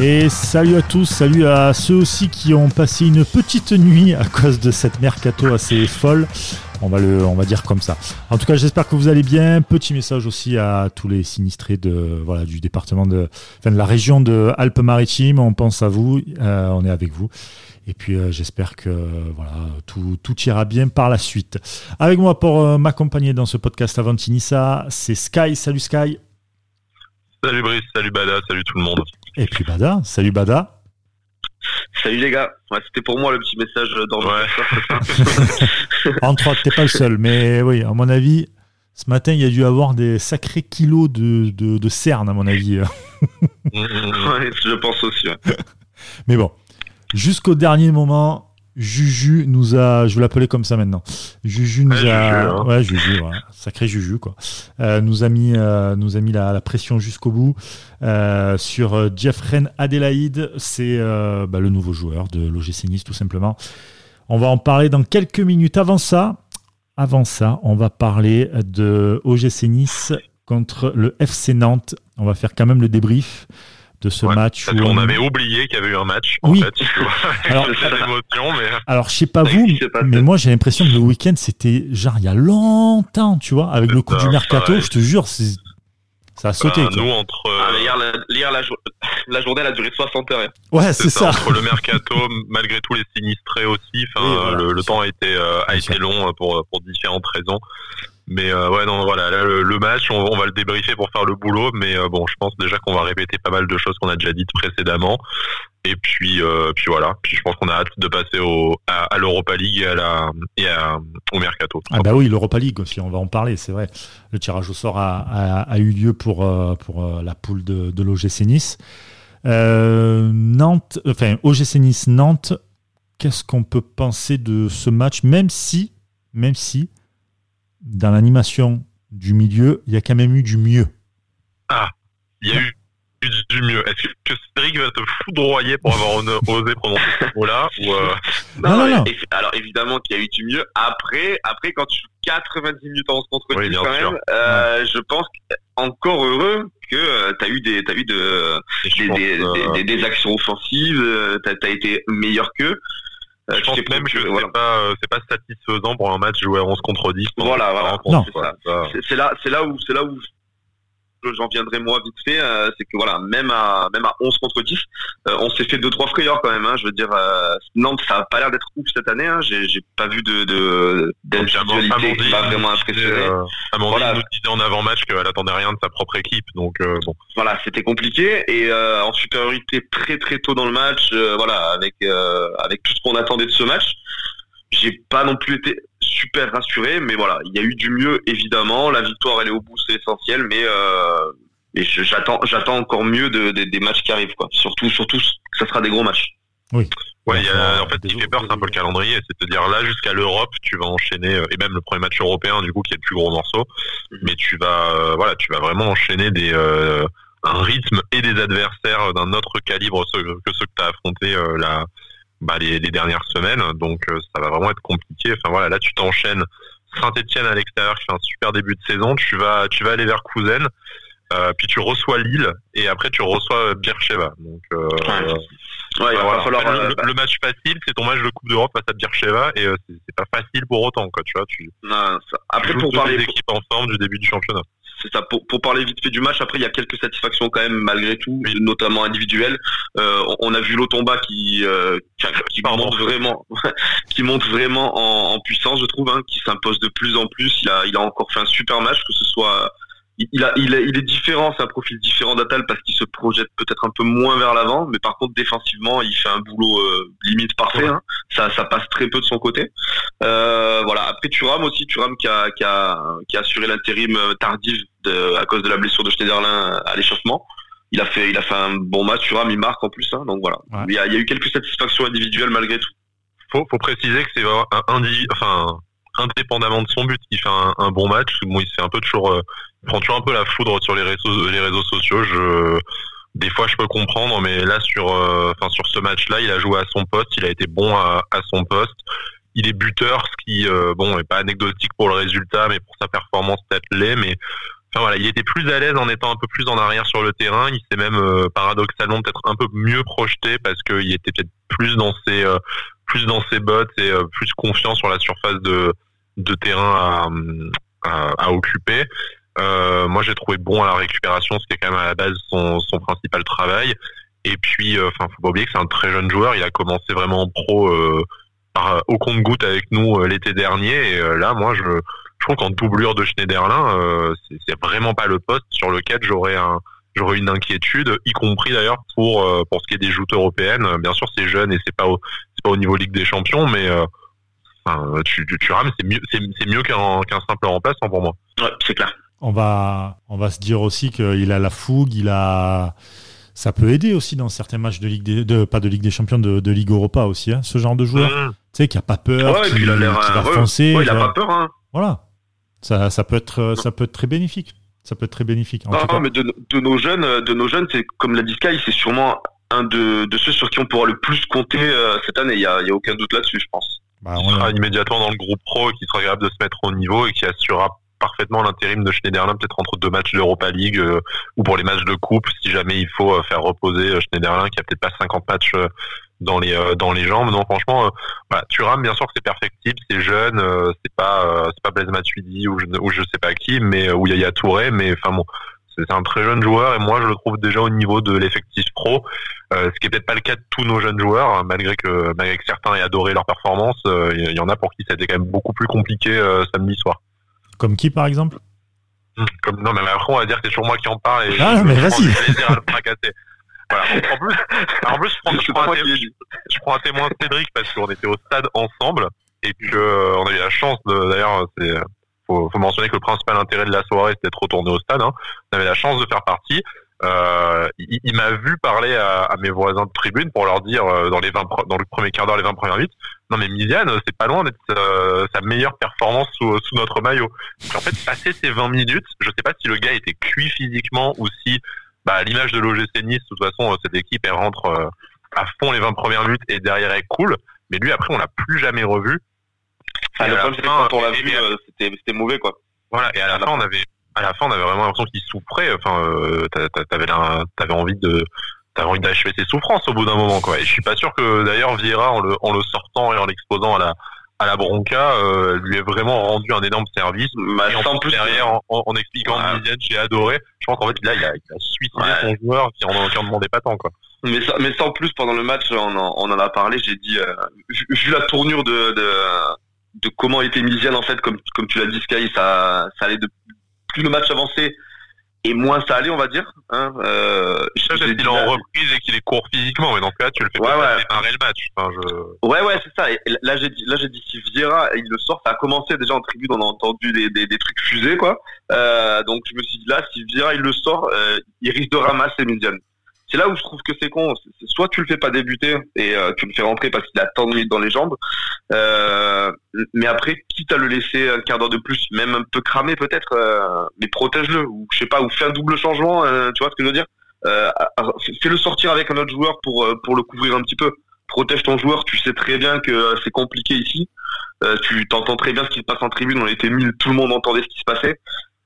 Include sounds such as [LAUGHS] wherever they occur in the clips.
Et salut à tous, salut à ceux aussi qui ont passé une petite nuit à cause de cette mercato assez folle. On va le, on va dire comme ça. En tout cas, j'espère que vous allez bien. Petit message aussi à tous les sinistrés de, voilà, du département de, enfin, de la région de Alpes-Maritimes. On pense à vous, euh, on est avec vous. Et puis euh, j'espère que voilà tout, tout, ira bien par la suite. Avec moi pour euh, m'accompagner dans ce podcast Avantinissa, c'est Sky. Salut Sky. Salut Brice, salut Bada, salut tout le monde. Et puis Bada, salut Bada. Salut les gars, c'était pour moi le petit message dans ouais. [LAUGHS] [LAUGHS] Entre autres, t'es pas le seul, mais oui, à mon avis, ce matin, il y a dû avoir des sacrés kilos de, de, de cernes, à mon avis. [LAUGHS] ouais, je pense aussi. Mais bon, jusqu'au dernier moment, Juju nous a, je vais l'appeler comme ça maintenant. Juju nous a, hein. ouais, Juju, sacré Juju quoi. Euh, nous a mis, euh, nous a mis la, pression jusqu'au bout euh, sur Jeffren Adelaide. C'est bah, le nouveau joueur de l'OGC Nice tout simplement. On va en parler dans quelques minutes. Avant ça, avant ça, on va parler de OGC Nice contre le FC Nantes. On va faire quand même le débrief de ce match. on... avait oublié qu'il y avait eu un match. En oui. fait, [LAUGHS] alors, émotion, mais... alors, je sais pas vous, mais moi j'ai l'impression que le week-end c'était genre il y a longtemps, tu vois, avec le coup du mercato, je te jure, c'est ça a sauté. Bah, nous, entre. Ah, hier, la, la, [LAUGHS] la, journée, elle a duré 60 heures. Ouais, c'est ça. Entre le [LAUGHS] mercato, malgré tout, les sinistrés aussi. Le, le temps a été, euh, a été long pour, pour différentes raisons. Mais euh, ouais, non, voilà, le, match, on, va le débriefer pour faire le boulot, mais euh, bon, je pense déjà qu'on va répéter pas mal de choses qu'on a déjà dites précédemment. Et puis, euh, puis voilà. Puis je pense qu'on a hâte de passer au, à, l'Europa League et, à la, et au mercato. Ah bah oui, l'Europa League aussi, on va en parler, c'est vrai. Le tirage au sort a, a, eu lieu pour, pour la poule de, de l'OGC Nice. Nantes, enfin OGC Nice Nantes. Qu'est-ce qu'on peut penser de ce match, même si, même si dans l'animation du milieu, il y a quand même eu du mieux. Ah, il y a eu du mieux. Est-ce que Cédric va te foudroyer pour avoir [LAUGHS] osé prononcer ce mot-là euh, non, non, non, Alors évidemment qu'il y a eu du mieux. Après, après quand tu joues 90 minutes en contre oui, quand même, euh, je pense encore heureux que euh, tu as eu des, as eu de, des, des, actions offensives, tu as, été meilleur qu'eux. Euh, je pense même que c'est pas euh, c'est pas satisfaisant pour un match joué à 11 contre 10. Voilà, voilà. C'est là c'est là où c'est là où j'en viendrai moi vite fait, euh, c'est que voilà, même à même à 11 contre 10, euh, on s'est fait deux trois frayeurs quand même. Hein, je veux dire, euh, Nantes, ça a pas l'air d'être ouf cette année. Hein, j'ai j'ai pas vu de de d'individualité qui m'a vraiment impressionné. Amandine voilà. nous disait en avant match qu'elle attendait rien de sa propre équipe, donc bon. Voilà, c'était compliqué et en supériorité très très tôt dans le match, voilà, avec avec tout ce qu'on attendait de ce match j'ai pas non plus été super rassuré, mais voilà, il y a eu du mieux évidemment. La victoire, elle est au bout, c'est essentiel, mais euh, j'attends, j'attends encore mieux de, des matchs qui arrivent, quoi. Surtout, surtout, ça sera des gros matchs. Oui. Ouais, y a, en fait, ce qui fait peur, c'est un peu le calendrier, c'est de dire là jusqu'à l'Europe, tu vas enchaîner, euh, et même le premier match européen, du coup, qui est le plus gros morceau, mhm. mais tu vas, euh, voilà, tu vas vraiment enchaîner des euh, un rythme et des adversaires d'un autre calibre que ceux que tu as affronté la bah, les, les, dernières semaines. Donc euh, ça va vraiment être compliqué. Enfin voilà, là tu t'enchaînes Saint-Etienne à l'extérieur qui fait un super début de saison. Tu vas, tu vas aller vers Cousen. Euh, puis tu reçois Lille et après tu reçois Bircheva. Donc euh, ouais, il va falloir, le, le, match facile, c'est ton match de Coupe d'Europe face à Bircheva et euh, c'est pas facile pour autant quoi. Tu vois, tu. Non, ça... Après pour parler les équipes ensemble du début du championnat c'est ça. Pour, pour, parler vite fait du match, après il y a quelques satisfactions quand même malgré tout, notamment individuelles. Euh, on a vu Lotomba qui euh, qui, monte vraiment, [LAUGHS] qui monte vraiment en, en puissance, je trouve, hein, qui s'impose de plus en plus. Il a il a encore fait un super match, que ce soit il, a, il, est, différent, c'est un profil différent d'Atal parce qu'il se projette peut-être un peu moins vers l'avant, mais par contre défensivement, il fait un boulot euh, limite parfait. Hein. Ça, ça passe très peu de son côté. Euh, voilà. Après Thuram aussi, Thuram qui a, qui a, qui a assuré l'intérim euh, tardif de, à cause de la blessure de Schneiderlin à l'échauffement. Il a fait, il a fait un bon match. Thuram, il marque en plus. Hein, donc voilà. Il, y a, il, y a, eu quelques satisfactions individuelles malgré tout. Faut, faut préciser que c'est un, un, enfin indépendamment de son but, il fait un, bon match. Bon, il fait un peu toujours prend toujours un peu la foudre sur les réseaux, les réseaux sociaux. Je, des fois, je peux comprendre, mais là, sur, euh, enfin, sur ce match-là, il a joué à son poste, il a été bon à, son poste. Il est buteur, ce qui, euh, bon, est pas anecdotique pour le résultat, mais pour sa performance peut-être. Mais Enfin voilà, il était plus à l'aise en étant un peu plus en arrière sur le terrain. Il s'est même euh, paradoxalement peut-être un peu mieux projeté parce qu'il était peut-être plus dans ses euh, plus dans ses bottes et euh, plus confiant sur la surface de de terrain à, occuper. moi, j'ai trouvé bon à la récupération, ce qui est quand même à la base son, son principal travail. Et puis, enfin, faut pas oublier que c'est un très jeune joueur. Il a commencé vraiment en pro par, au compte-goutte avec nous l'été dernier. Et là, moi, je je trouve qu'en doublure de Schneiderlin, euh, c'est vraiment pas le poste sur lequel j'aurais un une inquiétude, y compris d'ailleurs pour euh, pour ce qui est des joutes européennes. Bien sûr, c'est jeune et c'est pas au c'est pas au niveau Ligue des Champions, mais euh, enfin, tu, tu, tu rames, c'est mieux c'est mieux qu'un qu'un simple remplaçant pour moi. Ouais, c'est clair. On va on va se dire aussi qu'il a la fougue, il a ça peut aider aussi dans certains matchs de Ligue des, de, pas de Ligue des Champions, de, de Ligue Europa aussi, hein, ce genre de joueur. Mmh. Tu sais, qui a pas peur, ouais, qui, il a l'air, qui va ouais, foncer. Ouais, il a pas peur, hein. Voilà. Ça, ça peut être, ça peut être très bénéfique. Ça peut être très bénéfique. En non, tout cas. mais de, de, nos jeunes, de nos jeunes, c'est comme l'a dit Sky, c'est sûrement un de, de, ceux sur qui on pourra le plus compter euh, cette année. Il y a, y a, aucun doute là-dessus, je pense. Bah, on sera immédiatement dans le groupe pro, qui sera capable de se mettre au niveau et qui assurera parfaitement l'intérim de Schneiderlin, peut-être entre deux matchs d'Europa League euh, ou pour les matchs de coupe, si jamais il faut euh, faire reposer euh, Schneiderlin, qui a peut-être pas 50 matchs euh, dans les dans les jambes. Non, franchement, voilà, Thuram, bien sûr que c'est perfectible, c'est jeune, c'est pas c'est pas Blaise Matuidi ou je, ou je sais pas qui, mais ou Yaya Touré, mais enfin bon, c'est un très jeune joueur et moi je le trouve déjà au niveau de l'effectif pro, euh, ce qui est peut-être pas le cas de tous nos jeunes joueurs, hein, malgré que malgré que certains aient adoré leur performance, il euh, y, y, en a pour qui ça a été quand même beaucoup plus compliqué euh, samedi soir. Comme qui par exemple? Comme non mais après on va dire que c'est toujours moi qui en parle et ah, je, mais vas-y. du plaisir à le fracasser. Voilà. En plus, en plus, je prends, je, prends un témoin, je prends un témoin Cédric parce qu'on était au stade ensemble et que on a eu la chance de, d'ailleurs, c'est, faut, faut mentionner que le principal intérêt de la soirée c'était d'être retourné au stade. Hein. On avait la chance de faire partie. Euh, il, il m'a vu parler à, à, mes voisins de tribune pour leur dire euh, dans les 20 dans le premier quart d'heure, les 20 premières minutes, non mais Misiane, c'est pas loin d'être euh, sa meilleure performance sous, sous notre maillot. Donc, en fait, passer ces 20 minutes, je sais pas si le gars était cuit physiquement ou si bah, l'image de l'OGC Nice, de toute façon, cette équipe, elle rentre euh, à fond les 20 premières minutes et derrière, elle coule. Mais lui, après, on l'a plus jamais revu. Ah, le problème, c'est quand on l'a vu, euh, c'était, mauvais, quoi. Voilà, et à la fin, on avait, à la fin, on avait vraiment l'impression qu'il souffrait. Enfin, euh, t'avais, t'avais envie de, t'avais envie d'achever ses souffrances au bout d'un moment, quoi. Et je suis pas sûr que, d'ailleurs, Vieira, en le, en le sortant et en l'exposant à la, à la bronca euh, lui ait vraiment rendu un énorme service. Bah, et en plus, plus derrière, en, en expliquant Ouais. Misiane, j'ai adoré. Je pense qu'en fait, là, il a, il a suicidé Ouais. son joueur qui en, qui en demandait pas tant, quoi. Mais, ça, mais sans plus, pendant le match, on en, on en a parlé, j'ai dit, euh, vu, vu la tournure de, de, de comment était Misiane, en fait, comme, comme tu l'as dit, Sky, ça, ça allait de plus le match avançait et moins ça allait, on va dire. Hein, euh, qu'il est en là- reprise et qu'il est court physiquement, mais dans ce cas, tu le fais Ouais, pas ouais. démarrer le match. Enfin, je... Ouais, ouais, c'est ça. Et là, j'ai dit, là, j'ai dit si Vieira, il le sort, ça a commencé déjà en tribune, on a entendu des, des, des trucs fusés, quoi. Euh, donc, je me suis dit là, si Vieira, il le sort, euh, il risque de ramasser Mediane. C'est là où je trouve que c'est con. Soit tu le fais pas débuter et euh, tu le fais rentrer parce qu'il a tant de minutes dans les jambes. Euh, mais après, quitte à le laisser un quart d'heure de plus, même un peu cramé peut-être, euh, mais protège-le. Ou je sais pas, ou fais un double changement, tu vois ce que je veux dire? Fais-le sortir avec un autre joueur pour, pour le couvrir un petit peu protège ton joueur. Tu sais très bien que c'est compliqué ici. Tu t'entends très bien ce qui se passe en tribune. On était mille, tout le monde entendait ce qui se passait.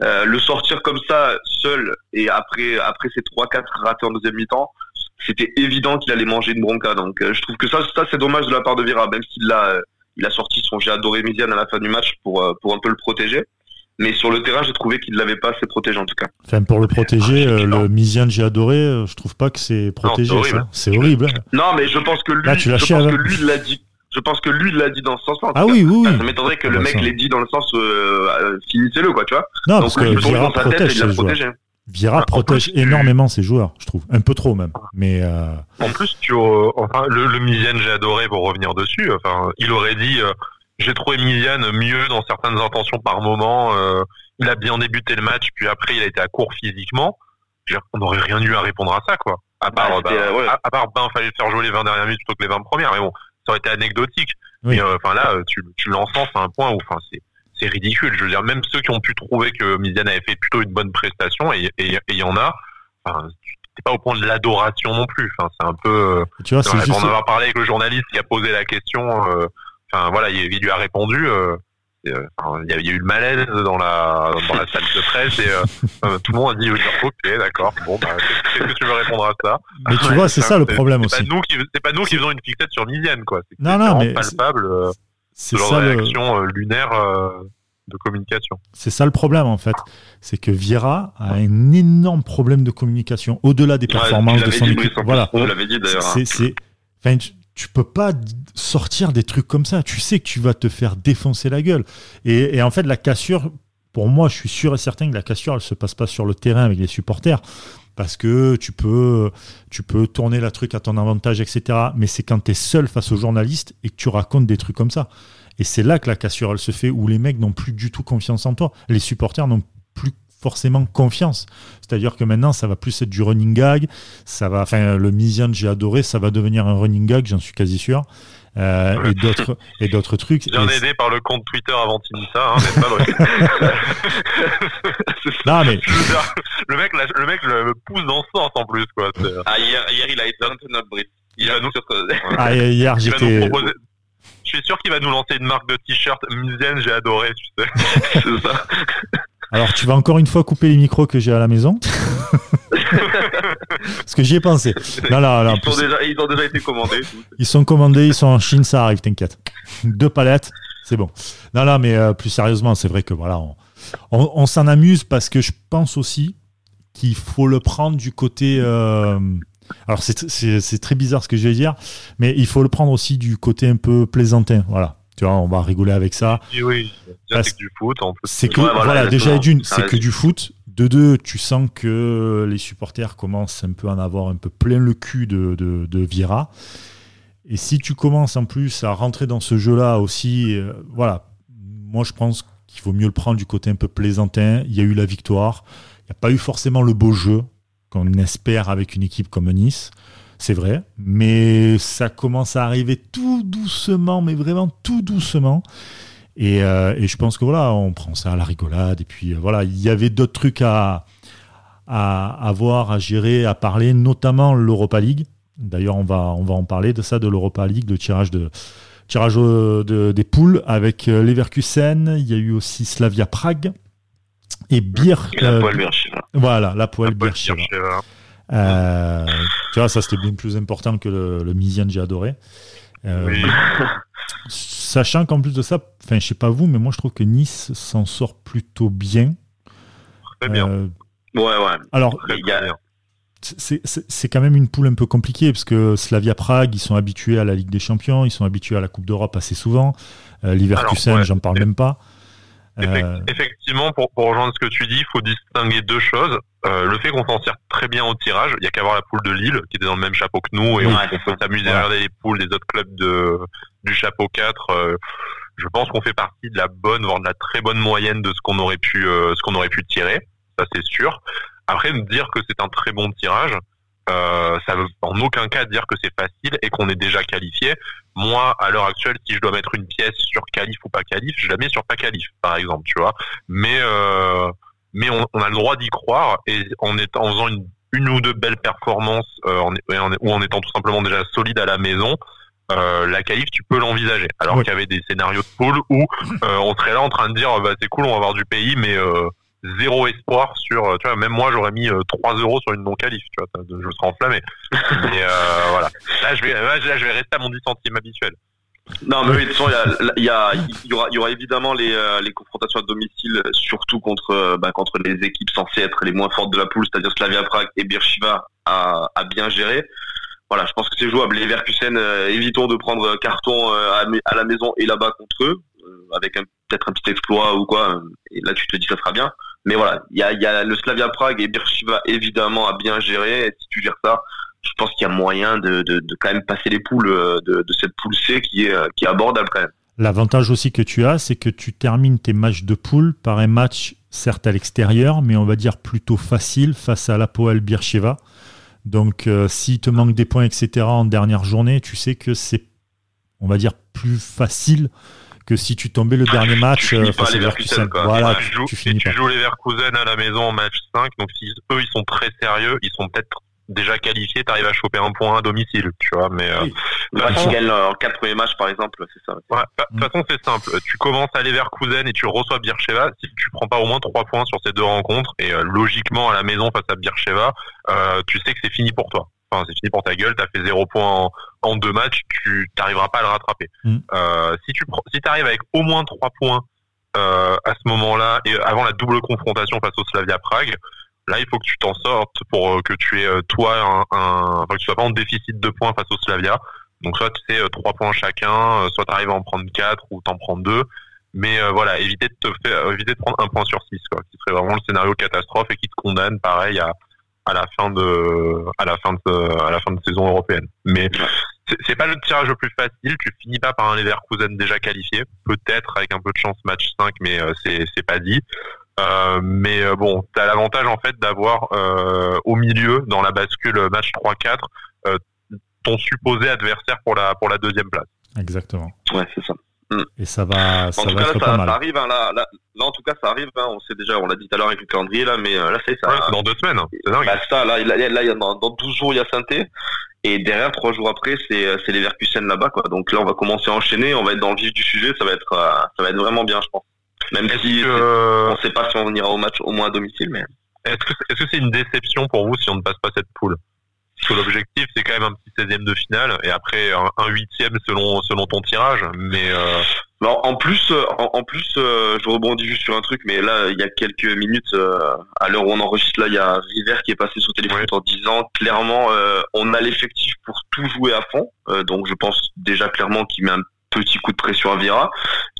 Euh, le sortir comme ça, seul, et après, après ces trois, quatre ratés en deuxième mi-temps, c'était évident qu'il allait manger une bronca. Donc, euh, je trouve que ça, ça c'est dommage de la part de Vira, même s'il l'a, euh, il a sorti son j'ai adoré Misiane à la fin du match pour, euh, pour un peu le protéger. Mais sur le terrain, j'ai trouvé qu'il ne l'avait pas assez protégé en tout cas. Enfin, pour le protéger, Ah, euh, le Misiane j'ai adoré, je trouve pas que c'est protégé. C'est horrible. hein. Non, mais je pense que lui, Là, tu je pense que hein. lui il l'a dit. Je pense que lui il l'a dit dans ce sens-là. en Ah oui, oui, oui. Ça m'étonnerait que Ah le bah mec l'ait dit dans le sens euh, euh, finissez-le quoi, tu vois. Non, Donc parce lui, que il tourne Vieira dans sa tête et protège il l'a ses joueurs. protégé. Vieira Ah, en protège plus, tu- énormément ses joueurs, je trouve. Un peu trop même. Mais euh, En plus, tu, euh, enfin, le, le Misiane, j'ai adoré pour revenir dessus. Enfin, il aurait dit, euh, j'ai trouvé Misiane mieux dans certaines intentions par moment. euh, il a bien débuté le match, puis après, il a été à court physiquement. On n'aurait rien eu à répondre à ça, quoi. À part, Bah, c'était, bah, euh, ouais. à, à part, ben, fallait le faire jouer les 20 dernières minutes plutôt que les 20 premières. Mais bon, ça aurait été anecdotique. Oui. Mais euh, enfin là, tu, tu l'encenses à un point où, enfin, c'est c'est ridicule. Je veux dire, même ceux qui ont pu trouver que Misiane avait fait plutôt une bonne prestation, et et- et il y en a, enfin, c'est pas au point de l'adoration non plus. Enfin, c'est un peu. euh, tu vois, c'est juste. Avoir parlé avec le journaliste qui a posé la question, euh, enfin voilà, il, il lui a répondu. euh, il y, a eu le malaise dans la dans la salle de presse et euh, [LAUGHS] tout le monde a dit ok d'accord bon bah, qu'est-ce que tu veux répondre à ça? Mais tu vois c'est ça le problème aussi. c'est pas nous qui c'est faisons une fixette sur Mizienne quoi. C'est non non mais palpable c'est ça réaction lunaire de communication. C'est ça le problème en fait. C'est que Viera a un énorme problème de communication au-delà des performances de son équipe. voilà. dit d'ailleurs hein. c'est tu peux pas sortir des trucs comme ça. Tu sais que tu vas te faire défoncer la gueule. Et, en fait, la cassure, pour moi, je suis sûr et certain que la cassure, elle se passe pas sur le terrain avec les supporters. Parce que tu peux, tu peux tourner la truc à ton avantage, etc. Mais c'est quand tu es seul face aux journalistes et que tu racontes des trucs comme ça. Et c'est là que la cassure, elle se fait, où les mecs n'ont plus du tout confiance en toi. Les supporters n'ont plus forcément confiance. C'est-à-dire que maintenant, ça va plus être du running gag. Ça va, enfin, le Mizian, j'ai adoré, ça va devenir un running gag, j'en suis quasi sûr. Euh, et d'autres et d'autres trucs. Bien aidé par le compte Twitter avant Tinissa, hein, pas [LAUGHS] [LAUGHS] Non mais le mec, le mec le pousse dans ce sens en plus quoi. Ah hier, hier il a été notre Brit. Il va nous Ah hier j'étais. Je suis sûr qu'il va nous lancer une marque de t-shirt Mizian, j'ai adoré, tu sais. [LAUGHS] C'est ça. Alors, tu vas encore une fois couper les micros que j'ai à la maison. [LAUGHS] Parce que j'y ai pensé. Non, ils, sont déjà, ils, ont déjà été commandés. Ils sont commandés, ils sont en Chine, ça arrive, t'inquiète. Deux palettes, c'est bon. Non, non, mais euh, plus sérieusement, c'est vrai que voilà, on, on, s'en amuse parce que je pense aussi qu'il faut le prendre du côté. Euh, alors, c'est très bizarre ce que je vais dire, mais il faut le prendre aussi du côté un peu plaisantin. Voilà on va rigoler avec ça. oui, c'est que du foot. C'est que, voilà, déjà d'une, c'est que du foot. De deux, tu sens que les supporters commencent un peu à en avoir un peu plein le cul de, de, Vira. Et si tu commences en plus à rentrer dans ce jeu-là aussi, euh, voilà, moi je pense qu'il vaut mieux le prendre du côté un peu plaisantin. Il y a eu la victoire. Il n'y a pas eu forcément le beau jeu qu'on espère avec une équipe comme Nice c'est vrai, mais ça commence à arriver tout doucement, mais vraiment tout doucement. Et, euh, je pense que voilà, on prend ça à la rigolade. Et puis euh, voilà, il y avait d'autres trucs à, à, voir, à gérer, à parler, notamment l'Europa League. D'ailleurs, on va, on va en parler de ça, de l'Europa League, de tirage de tirage de, des poules avec euh, Leverkusen. Il y a eu aussi Slavia Prague et Bir. la Voilà, la poêle Bircheva. Euh, tu vois, ça c'était bien plus important que le, le Mizian, j'ai adoré. Euh, [LAUGHS] sachant qu'en plus de ça, enfin, je sais pas vous, mais moi je trouve que Nice s'en sort plutôt bien. Très bien. Euh, ouais, ouais. Alors, c'est quand même une poule un peu compliquée parce que Slavia Prague, ils sont habitués à la Ligue des Champions, ils sont habitués à la Coupe d'Europe assez souvent. Euh, Leverkusen, j'en parle même pas. Euh, effectivement, pour, pour, rejoindre ce que tu dis, il faut distinguer deux choses. Euh, le fait qu'on s'en sert très bien au tirage, il y a qu'à voir la poule de Lille qui était dans le même chapeau que nous et on, peut s'amuser à regarder les poules des autres clubs de, du chapeau 4. Euh, je pense qu'on fait partie de la bonne, voire de la très bonne moyenne de ce qu'on aurait pu, euh, ce qu'on aurait pu tirer. Ça c'est sûr. Après, dire que c'est un très bon tirage, euh, ça veut en aucun cas dire que c'est facile et qu'on est déjà qualifié. Moi, à l'heure actuelle, si je dois mettre une pièce sur qualif ou pas qualif, je la mets sur pas qualif, par exemple, tu vois. Mais euh, mais on, on, a le droit d'y croire et en étant en faisant une, une ou deux belles performances euh, en, ou en étant tout simplement déjà solide à la maison. Euh, la qualif, tu peux l'envisager. Alors qu'il y avait des scénarios de poule où euh, on serait là en train de dire bah c'est cool, on va avoir du pays, mais euh, zéro espoir sur euh, tu vois même moi j'aurais mis 3 euh, euros sur une non qualif tu vois je serais enflammé [LAUGHS] mais euh, voilà là je vais là, je vais rester à mon 10 centimes habituel non mais oui, de toute façon il y, a, il, y, aura, il y aura évidemment les, les confrontations à domicile surtout contre bah, contre les équipes censées être les moins fortes de la poule c'est-à-dire Slavia Prague et Beersheva à, à bien gérer voilà, je pense que c'est jouable. Les Verkusen, évitons de prendre carton à, à, la maison et là-bas contre eux, avec peut-être un petit exploit ou quoi. Et là, tu te dis ça sera bien. Mais voilà, il y a, le Slavia Prague et Birchiva évidemment à bien gérer. Et si tu gères ça, je pense qu'il y a moyen de, quand même passer les poules euh, de, cette poule C qui est, euh, qui abordable quand même. L'avantage aussi que tu as, c'est que tu termines tes matchs de poule par un match certes à l'extérieur, mais on va dire plutôt facile face à l'Apoel Bircheva. Donc euh, s'il te manque des points, etc. en dernière journée, tu sais que c'est, on va dire, plus facile que si tu tombais le dernier match euh, face à Leverkusen. Voilà, tu, tu, joues, tu joues Leverkusen à la maison en match 5, donc si eux ils sont très sérieux, ils sont peut-être déjà qualifié, t'arrives à choper un point à domicile, tu vois. Mais euh, tu gagnes en quatre premiers matchs, par exemple, c'est ça. Ouais, de toute façon, c'est simple. Tu commences à aller vers Cousin et tu reçois Bircheva. Si tu prends pas au moins trois points sur ces deux rencontres, et euh, logiquement à la maison face à Bircheva, euh, tu sais que c'est fini pour toi. Enfin, c'est fini pour ta gueule. T'as fait zéro point en, en, deux matchs, tu t'arriveras pas à le rattraper. Mm. Euh, si tu si t'arrives avec au moins trois points euh, à ce moment-là et avant la double confrontation face au Slavia Prague, Là, il faut que tu t'en sortes pour euh, que tu aies toi un, un enfin, que tu sois pas en déficit de points face au Slavia. Donc soit tu sais trois points chacun, soit tu arrives à en prendre quatre ou t'en prends deux. Mais voilà, éviter de te faire, éviter de prendre un point sur six, quoi, qui serait vraiment le scénario catastrophe et qui te condamne, pareil, à, à la fin de, à la fin de, à la fin de saison européenne. Mais c'est pas le tirage le plus facile. Tu finis pas par un Leverkusen déjà qualifié, peut-être avec un peu de chance match 5, mais c'est c'est pas dit. Euh, mais euh, bon, tu as l'avantage en fait d'avoir euh, au milieu, dans la bascule match 3-4, ton supposé adversaire pour la, pour la deuxième place. Exactement. Ouais, c'est ça. Mm. Et ça va, ça en tout va cas, être là, pas ça, mal. ça arrive. Hein, là, là, là, en tout cas, ça arrive. Hein, on sait déjà, on l'a dit tout à l'heure avec le calendrier là, mais là, c'est ça. Ouais, c'est dans deux semaines. C'est dingue. Bah, ça, là, là, là, dans, dans 12 jours, il y a Sainté. Et derrière, trois jours après, c'est c'est les Verkusen là-bas, quoi. Donc là, on va commencer à enchaîner. On va être dans le vif du sujet. Ça va être, ça va être vraiment bien, je pense. Même si que... on ne sait pas si on ira au match au moins à domicile, mais. Est-ce que est-ce que c'est une déception pour vous si on ne passe pas cette poule? Parce que l'objectif c'est quand même un petit 16e de finale et après un huitième selon selon ton tirage, mais. Euh... Alors, en plus, en, en plus, euh, je rebondis juste sur un truc, mais là, il y a quelques minutes, euh, à l'heure où on enregistre, là, il y a River qui est passé sous téléphone Ouais. en disant clairement, euh, on a l'effectif pour tout jouer à fond. Euh, donc, je pense déjà clairement qu'il met un petit coup de pression à Vira.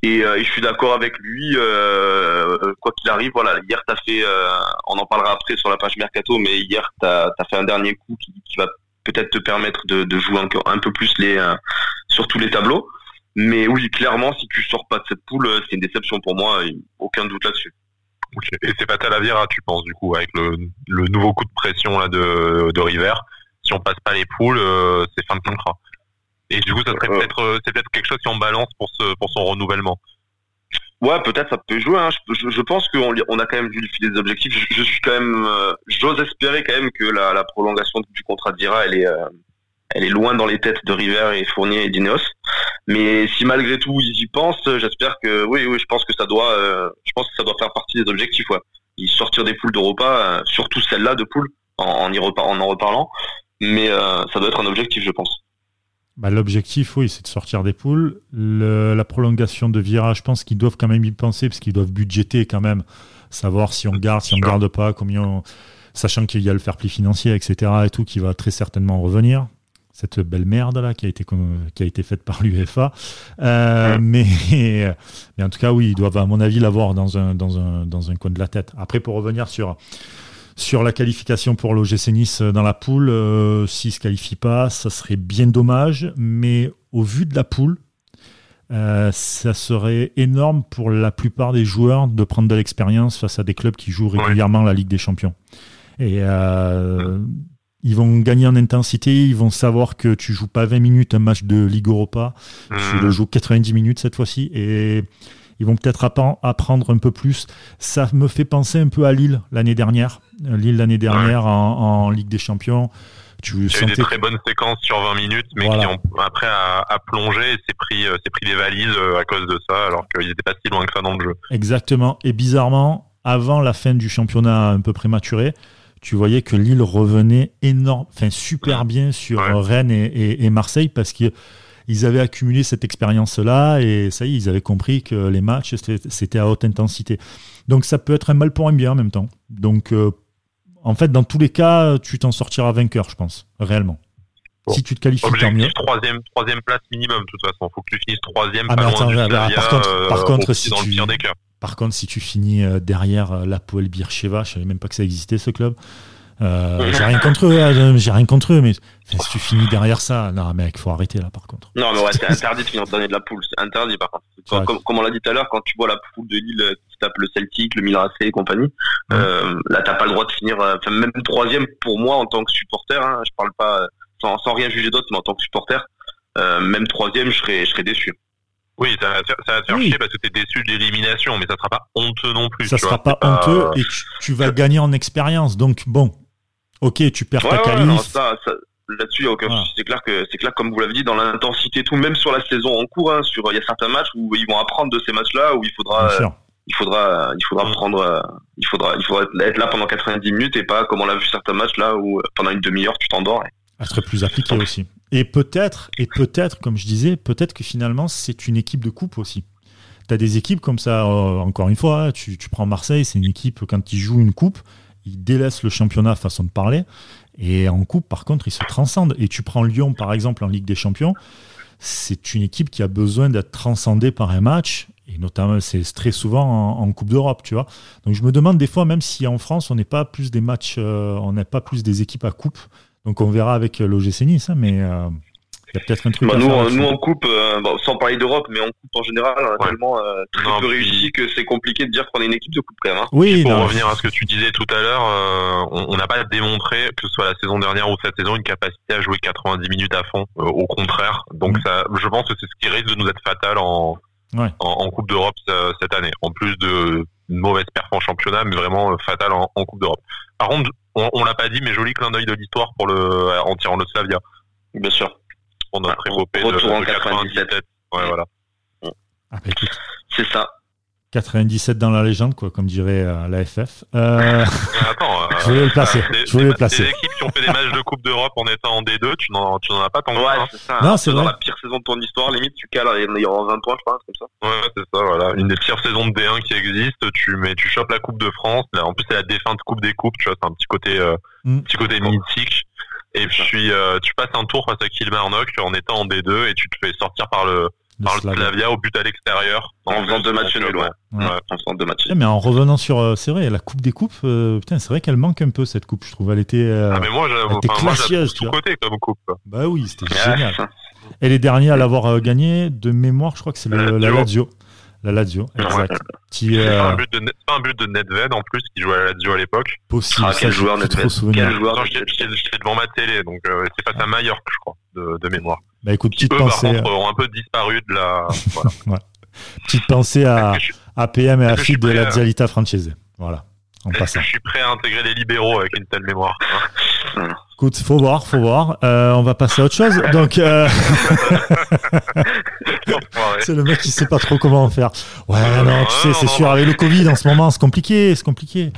Et, euh, et je suis d'accord avec lui, euh, quoi qu'il arrive. Voilà, hier, t'as fait, euh, on en parlera après sur la page mercato, mais hier, t'as as fait un dernier coup qui, qui va peut-être te permettre de, jouer encore un peu plus sur tous les tableaux. Mais oui, clairement, si tu sors pas de cette poule, c'est une déception pour moi, aucun doute là-dessus. Ok. Et c'est pas Talavera, tu penses du coup, avec le, nouveau coup de pression là de, River. Si on passe pas les poules, c'est fin de contrat. Et du coup, ça serait Euh. peut-être, euh, c'est peut-être quelque chose qui en balance pour ce, pour son renouvellement. Ouais, peut-être ça peut jouer. Hein. Je, je- je pense qu'on on a quand même vu le filet des objectifs. Je, je suis quand même, euh, j'ose espérer quand même que la, la prolongation du contrat d'Ira, elle est, euh, elle est loin dans les têtes de River et Fournier et d'Ineos. Mais si malgré tout ils y pensent, j'espère que oui, oui, je pense que ça doit, euh, je pense que ça doit faire partie des objectifs. Ouais. Ils sortir des poules d'Europa, surtout celle-là de poules, en, en y en en reparlant. Mais ça doit être un objectif, je pense. Bah, L'objectif, oui, c'est de sortir des poules. Le- la prolongation de virage, je pense qu'ils doivent quand même y penser, parce qu'ils doivent budgéter quand même, savoir si on garde, si on Sûr. garde pas, combien on- sachant qu'il y a le fair play financier, etc. et tout, qui va très certainement revenir. Cette belle merde là qui a été, qui a été faite par [LAUGHS] l'UEFA. Euh, mais, mais en tout cas, oui, ils doivent, à mon avis, l'avoir dans un, dans, un, dans un coin de la tête. Après, pour revenir sur, sur la qualification pour l'OGC Nice dans la poule, euh, s'ils ne se qualifient pas, ça serait bien dommage. Mais au vu de la poule, euh, ça serait énorme pour la plupart des joueurs de prendre de l'expérience face à des clubs qui jouent régulièrement la Ligue des Champions. Et euh, ils vont gagner en intensité, ils vont savoir que tu joues pas 20 minutes un match de Ligue Europa, tu Hmm. le joues 90 minutes cette fois-ci. Et ils vont peut-être apprendre un peu plus. Ça me fait penser un peu à Lille l'année dernière. Euh, Lille l'année dernière en, en Ligue des Champions. Tu Il y eu des très bonnes séquences sur 20 minutes, mais Voilà. qui ont après à, à plonger et s'est pris, euh, pris des valises euh, à cause de ça, alors qu'ils n'étaient pas si loin que ça dans le jeu. Exactement. Et bizarrement, avant la fin du championnat un peu prématuré, tu voyais que Lille revenait énorme, enfin super bien sur Ouais. Rennes et, et- et Marseille parce que ils avaient accumulé cette expérience-là et ça y est, ils avaient compris que les matchs c'était- à haute intensité. Donc ça peut être un mal pour un bien en même temps. Donc euh, en fait, dans tous les cas, tu t'en sortiras vainqueur, je pense, réellement. Bon. Si tu te qualifies, tant mieux. Troisième, troisième place minimum, de toute façon. Faut que tu finisses troisième, Ah, pas mais attends, Slavia, par contre- par euh, contre, si tu-. Par contre, si tu finis euh, derrière euh, l'Apoel Bircheva, je savais même pas que ça existait ce club. Euh, j'ai rien contre eux, hein, j'ai rien contre eux, mais enfin, si tu finis derrière ça, non mec, faut arrêter là par contre. Non, mais ouais, c'est interdit de finir dernier de la poule. C'est interdit, par contre. Comme, comme on l'a dit tout à l'heure, quand tu vois la poule de Lille euh, qui tape le Celtic, le Milan AC et compagnie, euh, là, t'as pas le droit de finir, euh, enfin, même troisième pour moi en tant que supporter, hein, je parle pas euh, sans, sans rien juger d'autre, mais en tant que supporter, euh, même troisième, je serais, je serais déçu. Oui, ça va te faire, ça va te faire Oui. chier parce que t'es déçu de l'élimination, mais ça sera pas honteux non plus. ça tu sera vois. pas honteux et tu, tu vas gagner en expérience. Donc bon, Ok, tu perds ta qualif. là-dessus, C'est clair que c'est clair, comme vous l'avez dit, dans l'intensité, tout, même sur la saison en cours, hein, sur il y a certains matchs où ils vont apprendre de ces matchs-là, où il faudra, il faudra, il faudra prendre, il faudra, il faudra être là pendant 90 minutes et pas comme on l'a vu certains matchs là où pendant une demi-heure tu t'endors. Elle serait plus appliquée aussi. Et peut-être, et peut-être, comme je disais, peut-être que finalement c'est une équipe de coupe aussi. Tu as des équipes comme ça, euh, encore une fois, tu, tu prends Marseille, c'est une équipe, quand ils jouent une coupe, ils délaissent le championnat façon de parler. Et en coupe, par contre, ils se transcendent. Et tu prends Lyon, par exemple, en Ligue des Champions, c'est une équipe qui a besoin d'être transcendée par un match. Et notamment, c'est très souvent en, Coupe d'Europe, tu vois. Donc je me demande des fois, même si en France, on n'est pas plus des matchs, euh, on n'est pas plus des équipes à coupe. Donc on verra avec l'OGC Nice, hein, mais euh, il y a peut-être un truc. Bah, nous, nous, on coupe, euh, sans parler d'Europe, mais on coupe en général, on a tellement euh, très peu réussi que c'est compliqué de dire qu'on est une équipe de coupe quand même. Hein. Oui. Pour revenir à ce que tu disais tout à l'heure, euh, on n'a pas démontré que ce soit la saison dernière ou cette saison une capacité à jouer 90 minutes à fond. au contraire, donc mm. ça, je pense que c'est ce qui risque de nous être fatal en en, Coupe d'Europe cette année. En plus de une mauvaise performance en championnat, mais vraiment fatal en, Coupe d'Europe. Par contre, on, on l'a pas dit, mais joli clin d'œil de l'histoire pour le en tirant le Slavia. Bien sûr pour notre épopée de, de 97. Ouais, voilà. Ah, bah, c'est ça. 97 dans la légende, quoi, comme dirait euh, la FF. Euh... [LAUGHS] Attends, euh, je voulais le placer. je voulais le placer. Des équipes qui ont fait des matchs de Coupe d'Europe en étant en D2, tu n'en, tu n'en as pas tant ouais, hein. c'est ça. Non, c'est dans la pire saison de ton histoire, limite, tu cales, il y aura 20 points, je pense, comme ça. Ouais, c'est ça, voilà. Une des pires saisons de D1 qui existe, tu mets, tu chopes la Coupe de France. Là, en plus, c'est la défunte Coupe des Coupes, tu vois, c'est un petit côté, euh, mm. petit côté mythique. Et puis euh, tu passes un tour face à Kilmarnock en étant en D2 et tu te fais sortir par le par le Slavia au but à l'extérieur en faisant deux matchs nuls. Ouais. En faisant deux matchs. mais en revenant sur, euh, c'est vrai, la coupe des coupes, euh, putain, c'est vrai qu'elle manque un peu cette coupe. Je trouve, elle était, ah mais moi, elle était côté comme coupe. Bah oui, c'était génial. [LAUGHS] Et les derniers à l'avoir gagné de mémoire, je crois que c'est la Lazio. La Lazio, exact. Qui, c'est, pas un but de, pas un but de Nedved en plus qui jouait à la Lazio à l'époque. Possible. Ah, quel joueur Nedved Quel joueur J'étais devant ma télé, donc euh, c'est pas à Mallorca, je crois, de, de mémoire. Bah écoute, petite pensée. Par contre, euh, ont un peu disparu de la. Voilà. [LAUGHS] ouais. Petite pensée à, à PM et à Fid de la Dialita Francese. Voilà. En passant. Je suis prêt à intégrer des libéraux avec une telle mémoire. Écoute, faut voir, faut voir. Euh, on va passer à autre chose. Donc, euh... [LAUGHS] [LAUGHS] c'est le mec qui sait pas trop comment faire. Ouais, non, tu sais, c'est sûr. Avec le Covid en ce moment, c'est compliqué, c'est compliqué.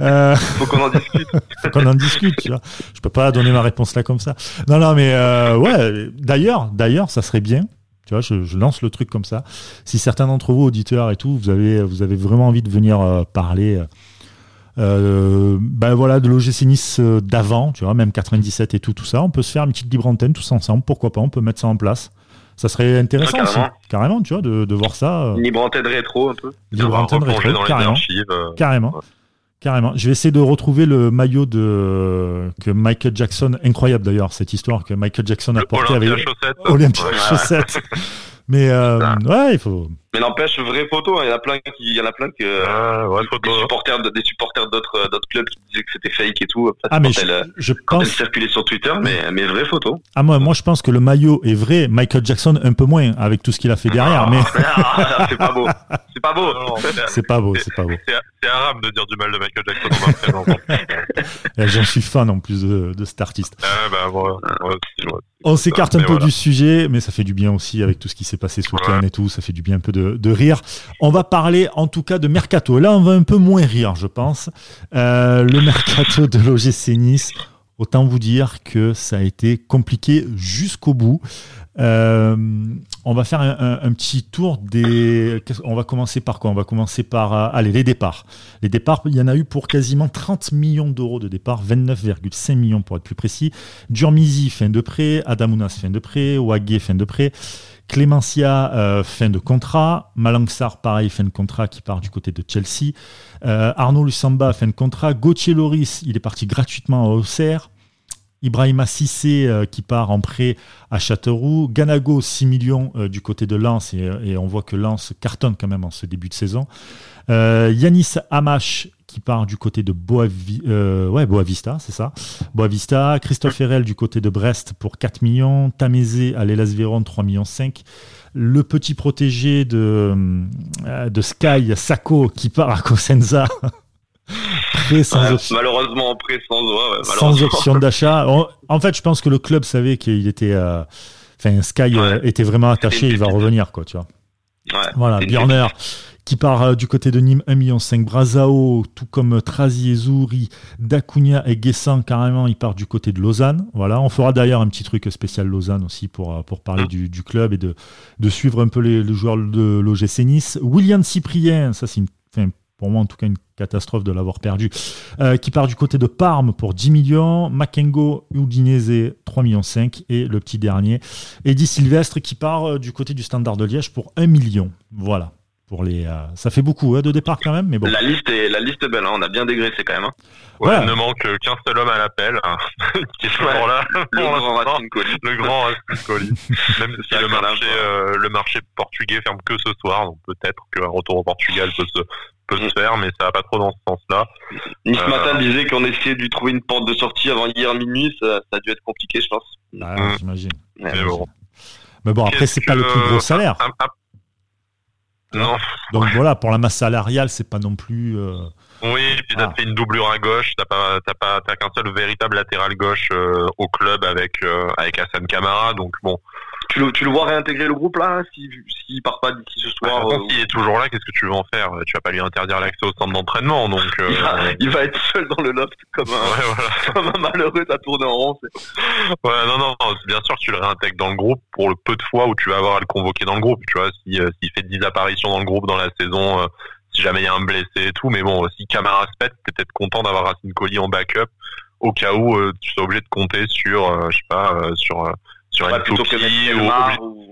Euh... [LAUGHS] Faut qu'on en discute. faut qu'on en discute. Tu vois. Je peux pas donner ma réponse là comme ça. Non, non, mais euh, ouais. D'ailleurs, d'ailleurs, ça serait bien. Tu vois, je, je, lance le truc comme ça. Si certains d'entre vous, auditeurs et tout, vous avez, vous avez vraiment envie de venir euh, parler euh, ben voilà, de l'OGC Nice euh, d'avant, tu vois, même 97 et tout, tout ça. On peut se faire une petite libre antenne tous ensemble, pourquoi pas, on peut mettre ça en place. Ça serait intéressant aussi, carrément, tu vois, de, de voir ça. Euh. libre antenne rétro un peu. Libre antenne rétro, carrément. carrément. Carrément. Je vais essayer de retrouver le maillot de que Michael Jackson, incroyable d'ailleurs cette histoire que Michael Jackson a porté avec Olympia Chaussette. Mais euh, ouais, il faut. Mais n'empêche, vraie photo, hein. il y en a plein qui, il y en a plein que ah, ouais, des supporters, des supporters d'autres, euh, d'autres clubs qui disaient que c'était fake et tout. Ah mais je, je quand pense. Elle circulait sur Twitter, mais mais vraie photo. Ah moi, moi je pense que le maillot est vrai. Michael Jackson un peu moins avec tout ce qu'il a fait derrière, ah, mais. [LAUGHS] [LAUGHS] c'est pas beau. C'est pas beau. C'est pas beau. C'est pas beau. C'est arabe de dire du mal de Michael Jackson en [LAUGHS] J'en suis fan en plus de, de cet artiste. Ah bah On s'écarte un peu du sujet, mais ça fait du bien aussi avec tout ce qui s'est passé ce week-end et tout. Ça fait du bien un peu de, rire. On va parler en tout cas de Mercato. Là, on va un peu moins rire, je pense. Euh, le Mercato de l'OGC Nice. Autant vous dire que ça a été compliqué jusqu'au bout. Euh, on va faire un, petit tour des. On va commencer par quoi? On va commencer par euh, allez les départs. Les départs, il y en a eu pour quasiment 30 millions d'euros de départ, 29,5 millions pour être plus précis. Durmizi fin de prêt, Adamounas fin de prêt, Wagé fin de prêt. Clémencia, euh, fin de contrat. Malangsar, pareil, fin de contrat qui part du côté de Chelsea. Euh, Arnaud Lussamba, fin de contrat. Gauthier Loris, il est parti gratuitement à Auxerre. Ibrahima Sissé euh, qui part en prêt à Châteauroux. Ganago, 6 millions du côté de Lens et, on voit que Lens cartonne quand même en ce début de saison. Yanis Amash qui part du côté de Boavista, c'est ça. Boavista. Christophe Herel du côté de Brest pour 4 millions. Tamézé à l'Elas Véron, 3 millions 5. Le petit protégé de, de Sky, Sako, qui part à Cosenza. [LAUGHS] prêt, sans option. Malheureusement en prêt, sans, sans option [LAUGHS] d'achat. En fait, je pense que le club savait qu'il était. Euh, enfin, Sky euh, était vraiment attaché, il va revenir, quoi, tu vois. voilà, Björner qui part euh, du côté de Nîmes 1,5 million. Brazao, tout comme Trazi et Zouri, Dacunia et Guessant, carrément, il part du côté de Lausanne. Voilà, on fera d'ailleurs un petit truc spécial Lausanne aussi pour, pour parler ah. du, club et de, de suivre un peu les, joueurs de l'OGC Nice. William Cyprien, ça c'est une, pour moi en tout cas une catastrophe de l'avoir perdu, euh, qui part du côté de Parme pour 10 millions, Makengo Udinese 3 millions 5 et le petit dernier, Eddie Sylvestre qui part euh, du côté du Standard de Liège pour 1 million. Voilà. Pour les, euh, ça fait beaucoup hein, de départ quand même, mais bon. La liste est, la liste belle, hein. on a bien dégraissé quand même. Hein. Ouais, Il ne manque qu'un seul homme à l'appel, [LAUGHS] qui est toujours là. Le grand Racine Le grand Racine [LAUGHS] Même si le marché, le marché portugais ferme que ce soir, donc peut-être qu'un retour au Portugal peut se, peut se faire, mais ça va pas trop dans ce sens-là. Nice euh, Matin disait qu'on essayait de lui trouver une porte de sortie avant hier minuit, ça, a dû être compliqué, je pense. Ah, mmh. J'imagine. Mais, bon. mais bon, après, c'est pas le plus gros salaire. non. Donc voilà, pour la masse salariale, c'est pas non plus. Euh... Oui, puis t'as ah. fait une doublure à gauche, t'as pas, t'as pas, t'as qu'un seul véritable latéral gauche euh, au club avec euh, avec Hassan Kamara, donc bon, tu le, tu le vois réintégrer le groupe là S'il si, part pas d'ici ce soir bah, S'il est toujours là, qu'est-ce que tu veux en faire? Tu vas pas lui interdire l'accès au centre d'entraînement. donc. Euh, il, va, être seul dans le loft comme un, [LAUGHS] comme un malheureux à tourner en rond. Ouais, non, non, bien sûr, tu le réintègres dans le groupe pour le peu de fois où tu vas avoir à le convoquer dans le groupe. Tu vois, s'il euh, fait 10 apparitions dans le groupe dans la saison, euh, si jamais il y a un blessé et tout. Mais bon, si Camara se pète, t'es peut-être content d'avoir Racine Colli en backup au cas où tu sois obligé de compter sur, je sais pas, sur sur une plutôt